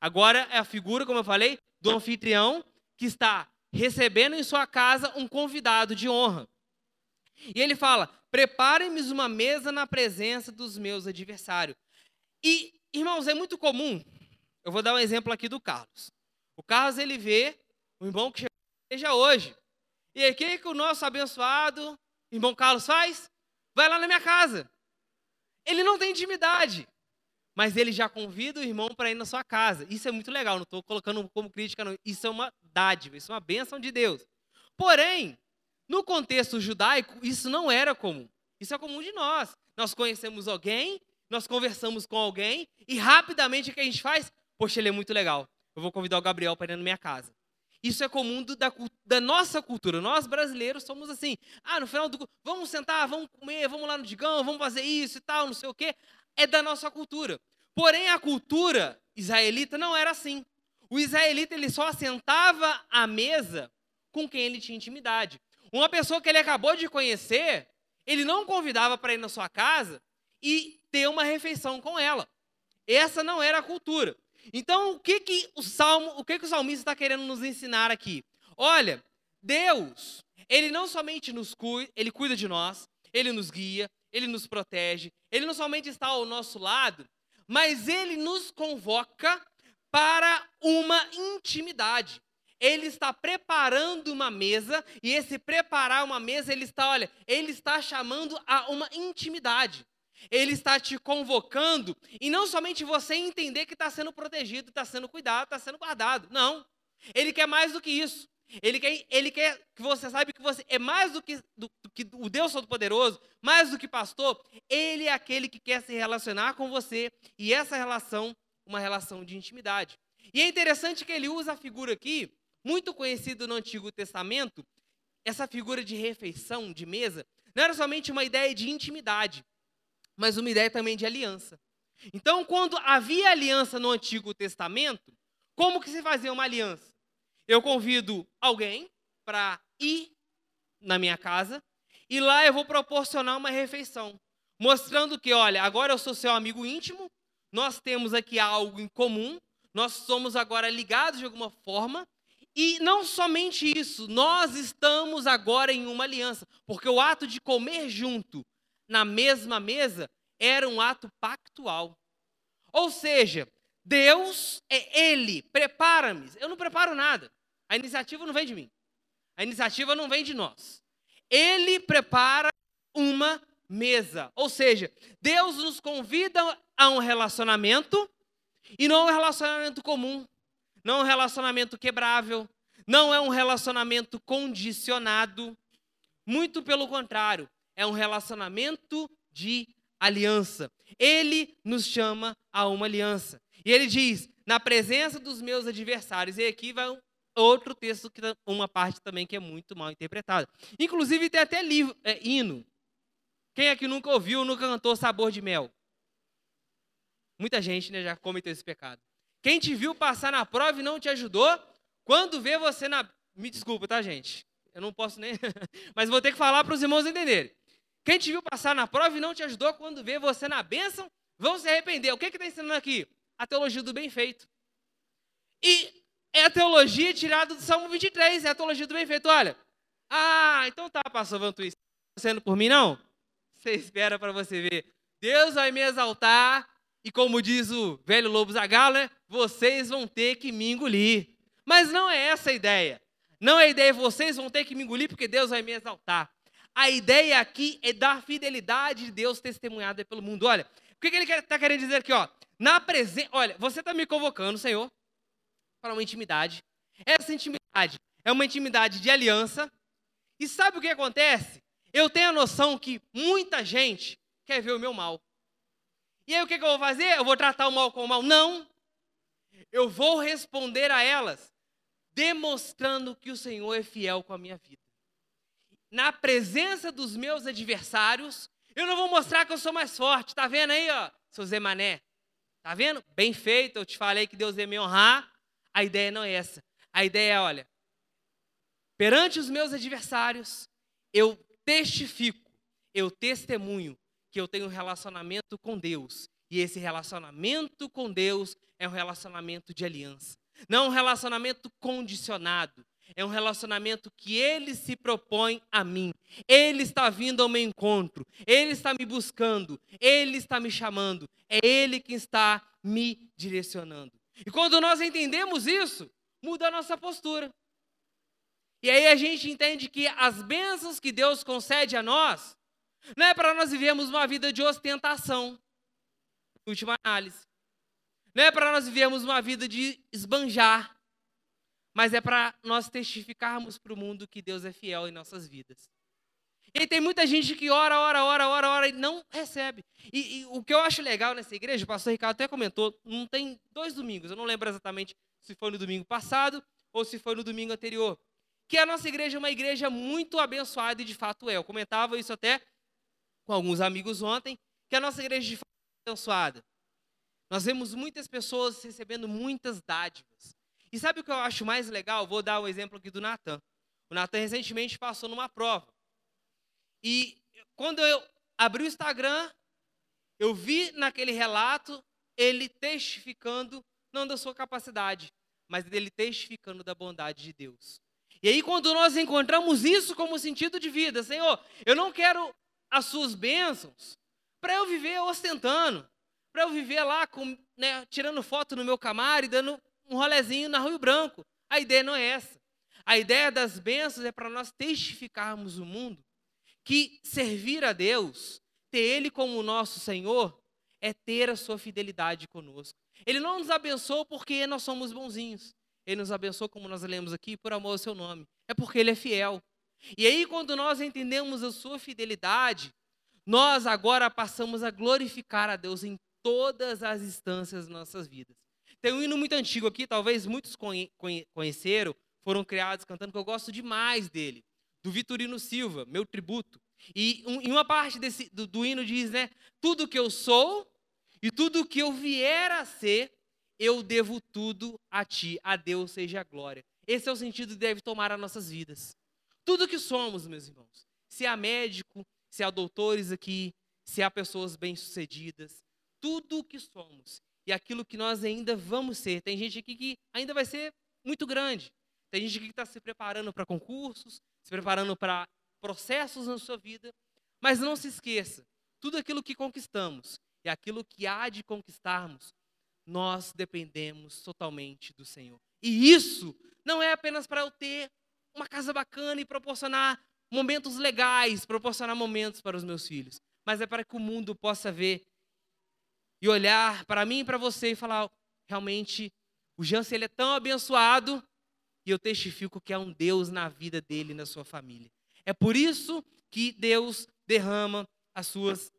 Speaker 1: Agora é a figura, como eu falei, do anfitrião que está recebendo em sua casa um convidado de honra. E ele fala: Preparem-me uma mesa na presença dos meus adversários. E, irmãos, é muito comum. Eu vou dar um exemplo aqui do Carlos. O Carlos, ele vê o irmão que chega hoje. E aí, o que, que o nosso abençoado irmão Carlos faz? Vai lá na minha casa. Ele não tem intimidade, mas ele já convida o irmão para ir na sua casa. Isso é muito legal, não estou colocando como crítica, não. Isso é uma dádiva, isso é uma bênção de Deus. Porém, no contexto judaico, isso não era comum. Isso é comum de nós. Nós conhecemos alguém, nós conversamos com alguém e rapidamente o que a gente faz? Poxa, ele é muito legal. Eu vou convidar o Gabriel para ir na minha casa. Isso é comum do, da, da, nossa cultura. Nós brasileiros somos assim. Ah, no final do. Vamos sentar, vamos comer, vamos lá no Digão, vamos fazer isso e tal, não sei o quê. É da nossa cultura. Porém, a cultura israelita não era assim. O israelita ele só sentava à mesa com quem ele tinha intimidade. Uma pessoa que ele acabou de conhecer, ele não convidava para ir na sua casa e ter uma refeição com ela. Essa não era a cultura. Então, o que que o salmo, o que que o salmista está querendo nos ensinar aqui? Olha, Deus, ele não somente nos cuida, ele cuida de nós, ele nos guia, ele nos protege, ele não somente está ao nosso lado, mas ele nos convoca para uma intimidade ele está preparando uma mesa, e esse preparar uma mesa, ele está, olha, ele está chamando a uma intimidade. Ele está te convocando, e não somente você entender que está sendo protegido, está sendo cuidado, está sendo guardado. Não. Ele quer mais do que isso. Ele quer, ele quer que você saiba que você é mais do que, do, do que o Deus Todo-Poderoso, mais do que pastor. Ele é aquele que quer se relacionar com você, e essa relação, uma relação de intimidade. E é interessante que ele usa a figura aqui muito conhecido no Antigo Testamento, essa figura de refeição, de mesa, não era somente uma ideia de intimidade, mas uma ideia também de aliança. Então, quando havia aliança no Antigo Testamento, como que se fazia uma aliança? Eu convido alguém para ir na minha casa e lá eu vou proporcionar uma refeição, mostrando que, olha, agora eu sou seu amigo íntimo, nós temos aqui algo em comum, nós somos agora ligados de alguma forma e não somente isso, nós estamos agora em uma aliança, porque o ato de comer junto na mesma mesa era um ato pactual. Ou seja, Deus é Ele, prepara-me. Eu não preparo nada. A iniciativa não vem de mim. A iniciativa não vem de nós. Ele prepara uma mesa. Ou seja, Deus nos convida a um relacionamento e não um relacionamento comum não um relacionamento quebrável, não é um relacionamento condicionado. Muito pelo contrário, é um relacionamento de aliança. Ele nos chama a uma aliança. E ele diz: na presença dos meus adversários. E aqui vai outro texto, que uma parte também que é muito mal interpretada. Inclusive tem até livro, é, hino. Quem aqui nunca ouviu, nunca cantou Sabor de Mel? Muita gente né, já cometeu esse pecado. Quem te viu passar na prova e não te ajudou, quando vê você na. Me desculpa, tá, gente? Eu não posso nem. <laughs> Mas vou ter que falar para os irmãos entenderem. Quem te viu passar na prova e não te ajudou, quando vê você na bênção, vão se arrepender. O que está ensinando aqui? A teologia do bem feito. E é a teologia tirada do Salmo 23, é a teologia do bem feito. Olha, ah, então tá, pastor Vantuí, está sendo por mim, não? Você espera para você ver. Deus vai me exaltar e como diz o velho Lobo Zagalo, né? Vocês vão ter que me engolir. Mas não é essa a ideia. Não é a ideia, vocês vão ter que me engolir porque Deus vai me exaltar. A ideia aqui é da fidelidade de Deus testemunhada pelo mundo. Olha, o que ele está querendo dizer aqui? Ó? Na presença, olha, você está me convocando, Senhor, para uma intimidade. Essa intimidade é uma intimidade de aliança. E sabe o que acontece? Eu tenho a noção que muita gente quer ver o meu mal. E aí o que, que eu vou fazer? Eu vou tratar o mal com o mal? Não. Eu vou responder a elas demonstrando que o Senhor é fiel com a minha vida. Na presença dos meus adversários, eu não vou mostrar que eu sou mais forte. Tá vendo aí, ó, seu Zé Mané? Tá vendo? Bem feito, eu te falei que Deus ia me honrar. A ideia não é essa. A ideia é, olha, perante os meus adversários, eu testifico, eu testemunho que eu tenho um relacionamento com Deus. E esse relacionamento com Deus é um relacionamento de aliança. Não um relacionamento condicionado. É um relacionamento que ele se propõe a mim. Ele está vindo ao meu encontro. Ele está me buscando. Ele está me chamando. É ele que está me direcionando. E quando nós entendemos isso, muda a nossa postura. E aí a gente entende que as bênçãos que Deus concede a nós, não é para nós vivermos uma vida de ostentação, última análise. Não é para nós vivermos uma vida de esbanjar, mas é para nós testificarmos para o mundo que Deus é fiel em nossas vidas. E tem muita gente que ora, ora, ora, ora, ora e não recebe. E, e, o que eu acho legal nessa igreja, o pastor Ricardo até comentou, não tem dois domingos, eu não lembro exatamente se foi no domingo passado ou se foi no domingo anterior, que a nossa igreja é uma igreja muito abençoada e de fato é. Eu comentava isso até com alguns amigos ontem, que a nossa igreja de fato é abençoada. Nós vemos muitas pessoas recebendo muitas dádivas. E sabe o que eu acho mais legal? Vou dar um exemplo aqui do Natan. O Natan recentemente passou numa prova. E quando eu abri o Instagram, eu vi naquele relato ele testificando não da sua capacidade, mas dele testificando da bondade de Deus. E aí, quando nós encontramos isso como sentido de vida, Senhor, eu não quero as suas bênçãos para eu viver ostentando, para eu viver lá com, né, tirando foto no meu Camaro e dando um rolezinho na Rio Branco. A ideia não é essa. A ideia das bênçãos é para nós testificarmos o mundo que servir a Deus, ter Ele como nosso Senhor, é ter a sua fidelidade conosco. Ele não nos abençoou porque nós somos bonzinhos. Ele nos abençoou, como nós lemos aqui, por amor ao seu nome. É porque Ele é fiel. E aí, quando nós entendemos a sua fidelidade, nós agora passamos a glorificar a Deus em todas as instâncias das nossas vidas. Tem um hino muito antigo aqui, talvez muitos conheceram, foram criados cantando, que eu gosto demais dele, do Vitorino Silva, meu tributo. E em uma parte desse, do, do hino diz, né? Tudo que eu sou e tudo que eu vier a ser, eu devo tudo a ti, a Deus seja a glória. Esse é o sentido que deve tomar as nossas vidas. Tudo que somos, meus irmãos. Se há médico, se há doutores aqui, se há pessoas bem-sucedidas, tudo o que somos e aquilo que nós ainda vamos ser. Tem gente aqui que ainda vai ser muito grande. Tem gente aqui que está se preparando para concursos, se preparando para processos na sua vida. Mas não se esqueça, tudo aquilo que conquistamos e aquilo que há de conquistarmos, nós dependemos totalmente do Senhor. E isso não é apenas para eu ter uma casa bacana e proporcionar momentos legais, proporcionar momentos para os meus filhos, mas é para que o mundo possa ver e olhar para mim e para você e falar: realmente, o Jansen ele é tão abençoado e eu testifico que há um Deus na vida dele e na sua família. É por isso que Deus derrama as suas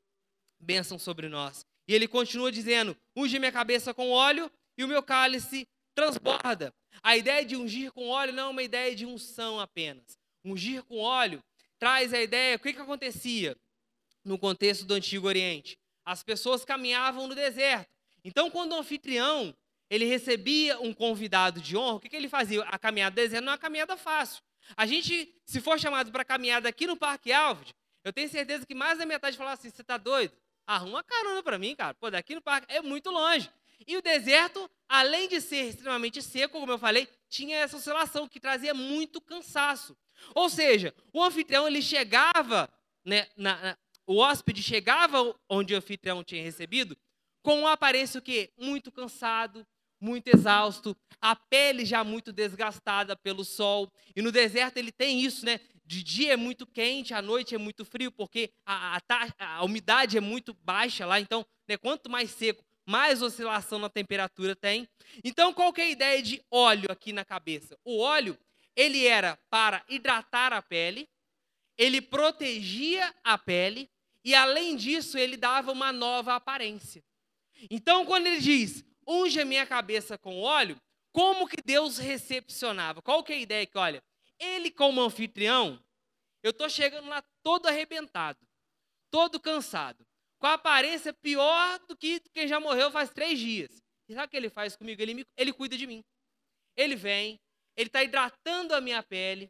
Speaker 1: bênçãos sobre nós. E ele continua dizendo: unge minha cabeça com óleo e o meu cálice transborda. A ideia de ungir com óleo não é uma ideia de unção apenas. Ungir com óleo traz a ideia, o que, que acontecia no contexto do Antigo Oriente? As pessoas caminhavam no deserto. Então, quando o anfitrião ele recebia um convidado de honra, o que, que ele fazia? A caminhada do deserto não é uma caminhada fácil. A gente, se for chamado para caminhada aqui no Parque Alves, eu tenho certeza que mais da metade falar assim: você está doido? Arruma carona para mim, cara. Pô, daqui no parque é muito longe. E o deserto, além de ser extremamente seco, como eu falei, tinha essa oscilação que trazia muito cansaço. Ou seja, o anfitrião ele chegava, né, na, na, o hóspede chegava onde o anfitrião tinha recebido com uma aparência que muito cansado, muito exausto, a pele já muito desgastada pelo sol. E no deserto ele tem isso, né? De dia é muito quente, à noite é muito frio, porque a, a, a umidade é muito baixa lá. Então, né, quanto mais seco, mais oscilação na temperatura tem. Então, qual que é a ideia de óleo aqui na cabeça? O óleo, ele era para hidratar a pele, ele protegia a pele e, além disso, ele dava uma nova aparência. Então, quando ele diz, unge a minha cabeça com óleo, como que Deus recepcionava? Qual que é a ideia que, olha, ele como anfitrião, eu estou chegando lá todo arrebentado, todo cansado. com a aparência pior do que quem já morreu faz três dias. E sabe o que ele faz comigo? Ele, me, ele cuida de mim. Ele vem, ele está hidratando a minha pele,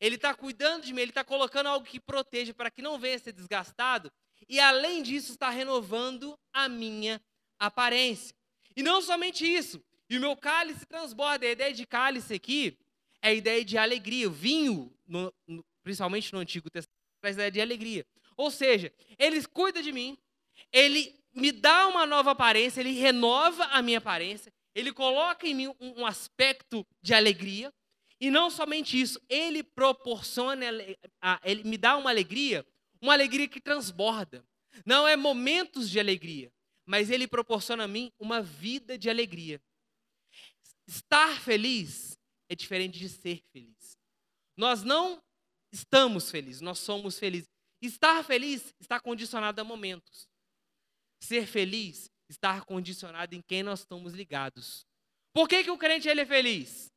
Speaker 1: ele está cuidando de mim, ele está colocando algo que proteja para que não venha a ser desgastado. E além disso, está renovando a minha aparência. E não somente isso, e o meu cálice transborda. A ideia de cálice aqui é a ideia de alegria. O vinho, no, no, principalmente no Antigo Testamento, traz a ideia de alegria. Ou seja, ele cuida de mim, ele me dá uma nova aparência, ele renova a minha aparência, ele coloca em mim um, um aspecto de alegria. E não somente isso, ele proporciona, ele me dá uma alegria, uma alegria que transborda. Não é momentos de alegria, mas ele proporciona a mim uma vida de alegria. Estar feliz é diferente de ser feliz. Nós não estamos felizes, nós somos felizes. Estar feliz está condicionado a momentos. Ser feliz está condicionado em quem nós estamos ligados. Por que, que o crente ele é feliz?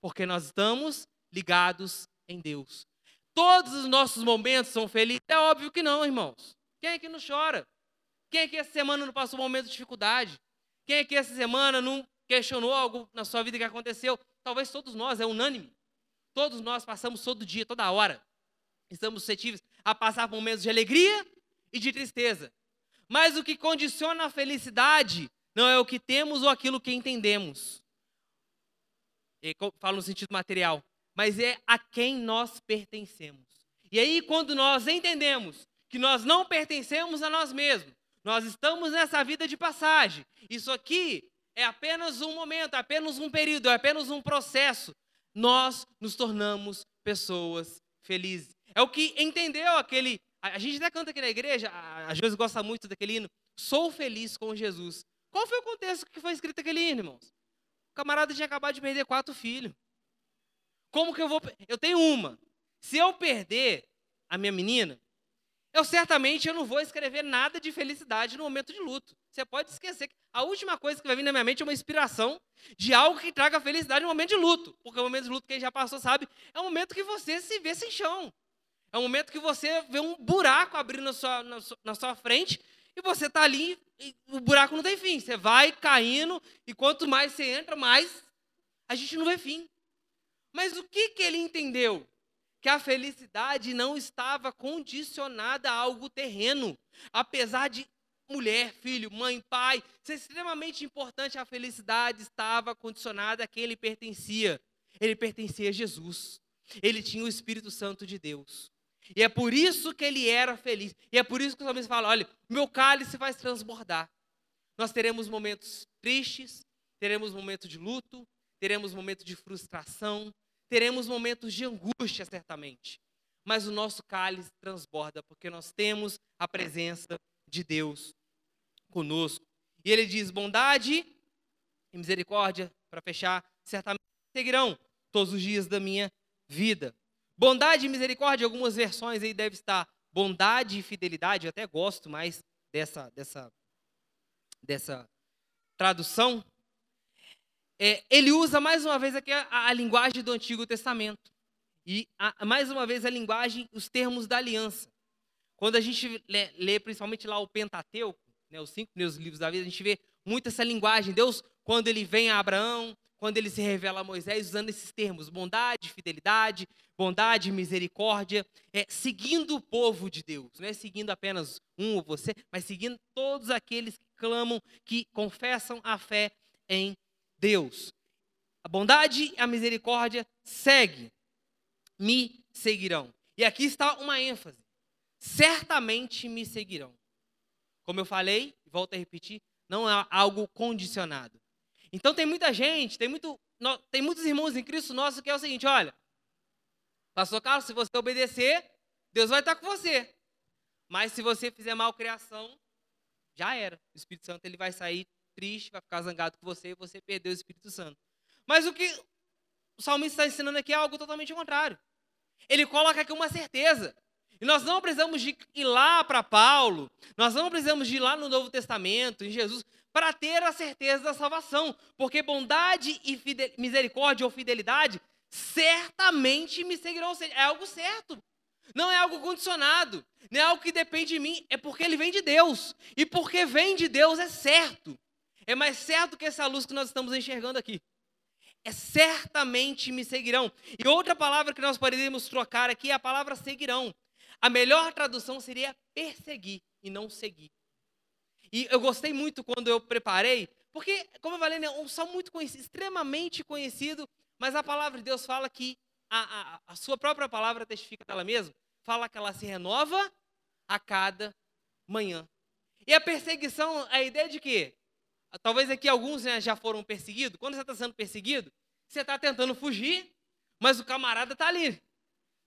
Speaker 1: Porque nós estamos ligados em Deus. Todos os nossos momentos são felizes? É óbvio que não, irmãos. Quem é que não chora? Quem é que essa semana não passou um momento de dificuldade? Quem é que essa semana não questionou algo na sua vida que aconteceu? Talvez todos nós, é unânime. Todos nós passamos todo dia, toda hora. Estamos suscetíveis a passar por momentos de alegria e de tristeza. Mas o que condiciona a felicidade não é o que temos ou aquilo que entendemos. Falo no sentido material. Mas é a quem nós pertencemos. E aí, quando nós entendemos que nós não pertencemos a nós mesmos, nós estamos nessa vida de passagem. Isso aqui é apenas um momento, é apenas um período, é apenas um processo. Nós nos tornamos pessoas felizes. É o que entendeu aquele. A gente até canta aqui na igreja, às vezes gosta muito daquele hino. Sou feliz com Jesus. Qual foi o contexto que foi escrito aquele hino, irmãos? O camarada tinha acabado de perder quatro filhos. Como que eu vou. Eu tenho uma. Se eu perder a minha menina, eu certamente eu não vou escrever nada de felicidade no momento de luto. Você pode esquecer. A última coisa que vai vir na minha mente é uma inspiração de algo que traga felicidade no momento de luto. Porque o momento de luto, quem já passou sabe, é um momento que você se vê sem chão. É um momento que você vê um buraco abrindo na sua, na sua, na sua frente e você está ali o buraco não tem fim. Você vai caindo e quanto mais você entra, mais a gente não vê fim. Mas o que, que ele entendeu? que a felicidade não estava condicionada a algo terreno. Apesar de mulher, filho, mãe, pai ser extremamente importante, a felicidade estava condicionada a quem ele pertencia. Ele pertencia a Jesus. Ele tinha o Espírito Santo de Deus. E é por isso que ele era feliz. E é por isso que os homens falam: olha, meu cálice vai transbordar. Nós teremos momentos tristes, teremos momentos de luto, teremos momentos de frustração, teremos momentos de angústia, certamente. Mas o nosso cálice transborda, porque nós temos a presença de Deus conosco. E ele diz: bondade e misericórdia, para fechar, certamente seguirão todos os dias da minha vida. Bondade e misericórdia, algumas versões aí deve estar bondade e fidelidade, eu até gosto mais dessa, dessa, dessa tradução, é, ele usa mais uma vez aqui a, a, linguagem do Antigo Testamento. E a, mais uma vez a linguagem, os termos da aliança. Quando a gente lê, lê principalmente lá o Pentateuco, né, os cinco primeiros livros da vida, a gente vê muito essa linguagem. Deus, quando ele vem a Abraão, quando ele se revela a Moisés, usando esses termos: bondade, fidelidade, bondade, misericórdia, é, seguindo o povo de Deus, não é seguindo apenas um ou você, mas seguindo todos aqueles que clamam, que confessam a fé em Deus. A bondade e a misericórdia segue, me seguirão. E aqui está uma ênfase. Certamente me seguirão. Como eu falei, volto a repetir, não é algo condicionado. Então tem muita gente, tem, muito, tem muitos irmãos em Cristo nosso que é o seguinte, olha, pastor Carlos, se você obedecer, Deus vai estar com você. Mas se você fizer malcriação, já era. O Espírito Santo ele vai sair triste, vai ficar zangado com você e você perdeu o Espírito Santo. Mas o que o salmista está ensinando aqui é algo totalmente contrário. Ele coloca aqui uma certeza. E nós não precisamos de ir lá para Paulo, nós não precisamos de ir lá no Novo Testamento, em Jesus, para ter a certeza da salvação. Porque bondade e misericórdia ou fidelidade certamente me seguirão. É algo certo. Não é algo condicionado. não é algo que depende de mim, é porque ele vem de Deus. E porque vem de Deus é certo. É mais certo que essa luz que nós estamos enxergando aqui. É certamente me seguirão. E outra palavra que nós poderíamos trocar aqui é a palavra seguirão. A melhor tradução seria perseguir e não seguir. E eu gostei muito quando eu preparei, porque, como eu falei, é um salmo muito conhecido, extremamente conhecido, mas a palavra de Deus fala que a, a, a sua própria palavra testifica dela mesma, fala que ela se renova a cada manhã. E a perseguição, a ideia de que, talvez aqui alguns né, já foram perseguidos, quando você está sendo perseguido, você está tentando fugir, mas o camarada está ali.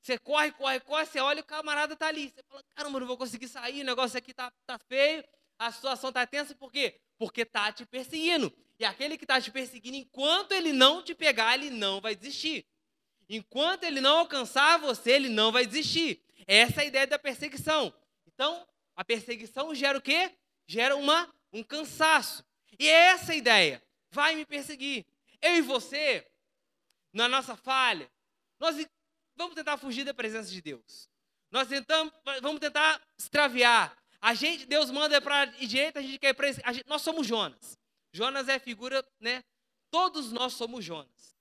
Speaker 1: Você corre, corre, corre, você olha e o camarada está ali. Você fala, caramba, não vou conseguir sair, o negócio aqui está tá feio, a situação está tensa, por quê? Porque está te perseguindo. E aquele que está te perseguindo, enquanto ele não te pegar, ele não vai desistir. Enquanto ele não alcançar você, ele não vai desistir. Essa é a ideia da perseguição. Então, a perseguição gera o quê? Gera uma, um cansaço. E é essa a ideia. Vai me perseguir. Eu e você, na nossa falha, nós vamos tentar fugir da presença de Deus. Nós tentamos, vamos tentar extraviar. A gente, Deus manda para a direita, a gente quer para Nós somos Jonas. Jonas é a figura, né? Todos nós somos Jonas.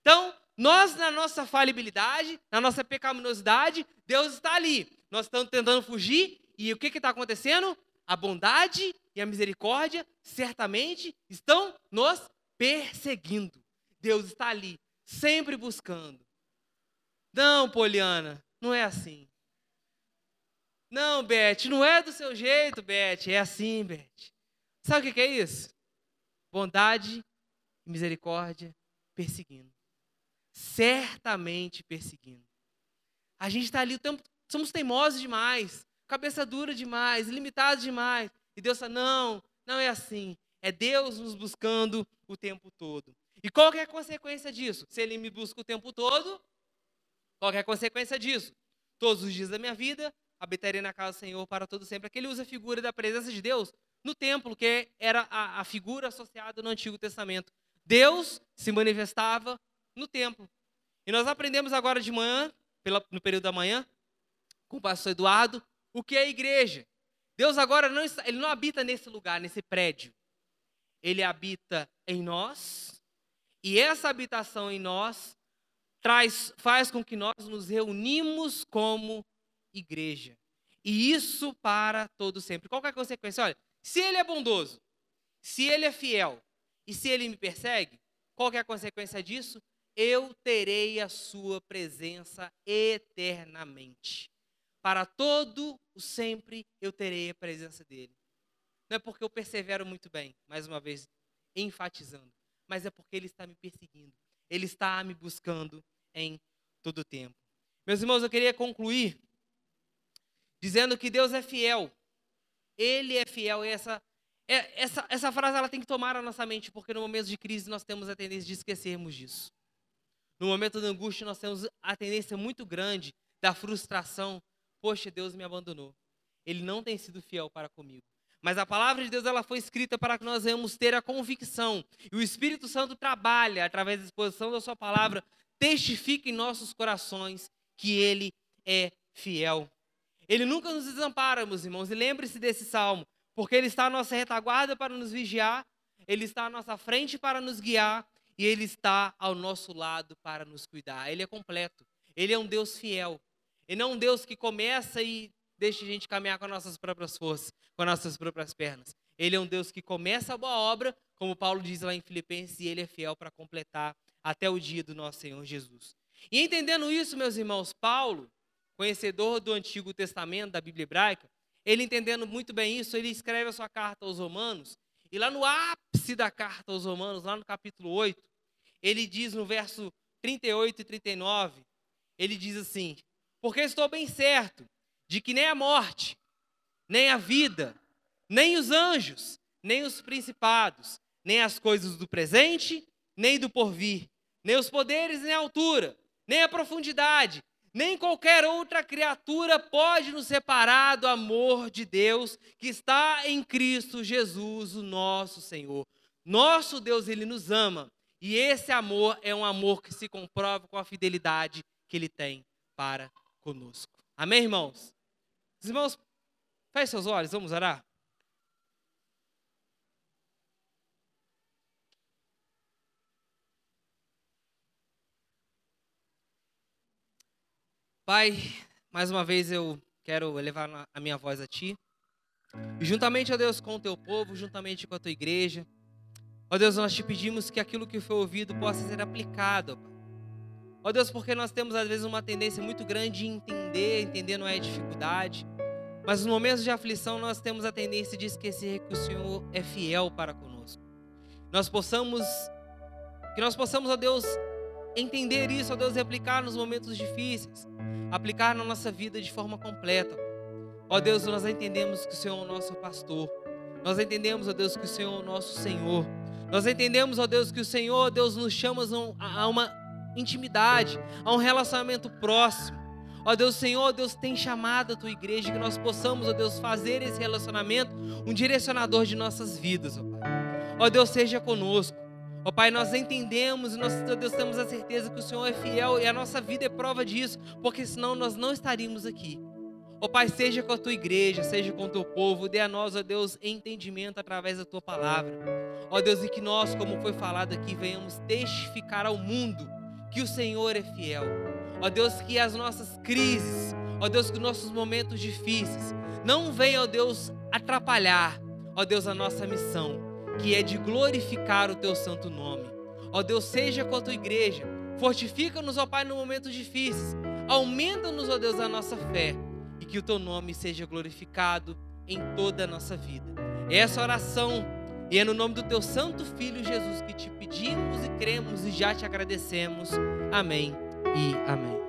Speaker 1: Então, nós, na nossa falibilidade, na nossa pecaminosidade, Deus está ali. Nós estamos tentando fugir e o que está acontecendo? A bondade e a misericórdia certamente estão nos perseguindo. Deus está ali, sempre buscando. Não, Poliana, não é assim. Não, Beth, não é do seu jeito, Beth, é assim, Beth. Sabe o que é isso? Bondade e misericórdia perseguindo certamente perseguindo. A gente está ali o tempo, somos teimosos demais, cabeça dura demais, limitados demais. E Deus fala: não, não é assim. É Deus nos buscando o tempo todo. E qual é a consequência disso? Se Ele me busca o tempo todo, qual é a consequência disso? Todos os dias da minha vida, habitarei na casa do Senhor para todo sempre. Aqui ele usa a figura da presença de Deus no templo, que era a, a figura associada no Antigo Testamento. Deus se manifestava no templo. E nós aprendemos agora de manhã, no período da manhã, com o pastor Eduardo, o que é a igreja. Deus agora não, ele não habita nesse lugar, nesse prédio. Ele habita em nós, e essa habitação em nós traz, faz com que nós nos reunimos como igreja. E isso para todo sempre. Qual é a consequência? Olha, se ele é bondoso, se ele é fiel e se ele me persegue, qual é a consequência disso? eu terei a sua presença eternamente. Para todo o sempre eu terei a presença dele. Não é porque eu persevero muito bem, mais uma vez enfatizando, mas é porque ele está me perseguindo. Ele está me buscando em todo o tempo. Meus irmãos, eu queria concluir dizendo que Deus é fiel. Ele é fiel e essa é, essa, essa frase ela tem que tomar a nossa mente, porque no momento de crise nós temos a tendência de esquecermos disso. No momento da angústia, nós temos a tendência muito grande da frustração. Poxa, Deus me abandonou. Ele não tem sido fiel para comigo. Mas a palavra de Deus ela foi escrita para que nós venhamos ter a convicção. E o Espírito Santo trabalha através da exposição da sua palavra, testifica em nossos corações que ele é fiel. Ele nunca nos desampara, meus irmãos. E lembre-se desse salmo, porque ele está à nossa retaguarda para nos vigiar, ele está à nossa frente para nos guiar, e Ele está ao nosso lado para nos cuidar. Ele é completo. Ele é um Deus fiel. Ele não é um Deus que começa e deixa a gente caminhar com as nossas próprias forças, com as nossas próprias pernas. Ele é um Deus que começa a boa obra, como Paulo diz lá em Filipenses, e ele é fiel para completar até o dia do nosso Senhor Jesus. E entendendo isso, meus irmãos, Paulo, conhecedor do Antigo Testamento, da Bíblia hebraica, ele entendendo muito bem isso, ele escreve a sua carta aos Romanos, e lá no ápice da carta aos Romanos, lá no capítulo 8, ele diz no verso 38 e 39, ele diz assim: Porque estou bem certo de que nem a morte, nem a vida, nem os anjos, nem os principados, nem as coisas do presente, nem do porvir, nem os poderes, nem a altura, nem a profundidade, nem qualquer outra criatura pode nos separar do amor de Deus que está em Cristo Jesus, o nosso Senhor. Nosso Deus, ele nos ama, e esse amor é um amor que se comprova com a fidelidade que ele tem para conosco. Amém, irmãos? Os irmãos, feche seus olhos, vamos orar? Pai, mais uma vez eu quero elevar a minha voz a Ti. E juntamente, ó Deus, com o Teu povo, juntamente com a Tua igreja, ó Deus, nós te pedimos que aquilo que foi ouvido possa ser aplicado, ó Deus, porque nós temos às vezes uma tendência muito grande de entender, entender não é dificuldade, mas nos momentos de aflição nós temos a tendência de esquecer que o Senhor é fiel para conosco. Nós possamos, que nós possamos, ó Deus, entender isso, ó Deus, e aplicar nos momentos difíceis aplicar na nossa vida de forma completa. Ó Deus, nós entendemos que o Senhor é o nosso pastor. Nós entendemos, ó Deus, que o Senhor é o nosso Senhor. Nós entendemos, ó Deus, que o Senhor, Deus, nos chama a uma intimidade, a um relacionamento próximo. Ó Deus, Senhor, Deus tem chamado a tua igreja que nós possamos, ó Deus, fazer esse relacionamento um direcionador de nossas vidas, ó Pai. Ó Deus, seja conosco. Ó Pai, nós entendemos e nós, Deus, temos a certeza que o Senhor é fiel e a nossa vida é prova disso, porque senão nós não estaríamos aqui. Ó Pai, seja com a tua igreja, seja com o teu povo, dê a nós, ó Deus, entendimento através da tua palavra. Ó Deus, e que nós, como foi falado aqui, venhamos testificar ao mundo que o Senhor é fiel. Ó Deus, que as nossas crises, ó Deus, que os nossos momentos difíceis não venham, ó Deus, atrapalhar, ó Deus, a nossa missão que é de glorificar o teu santo nome. Ó Deus, seja com a tua igreja, fortifica-nos, ó Pai, no momentos difíceis, aumenta-nos, ó Deus, a nossa fé e que o teu nome seja glorificado em toda a nossa vida. Essa oração e é no nome do teu santo filho Jesus que te pedimos e cremos e já te agradecemos. Amém e amém.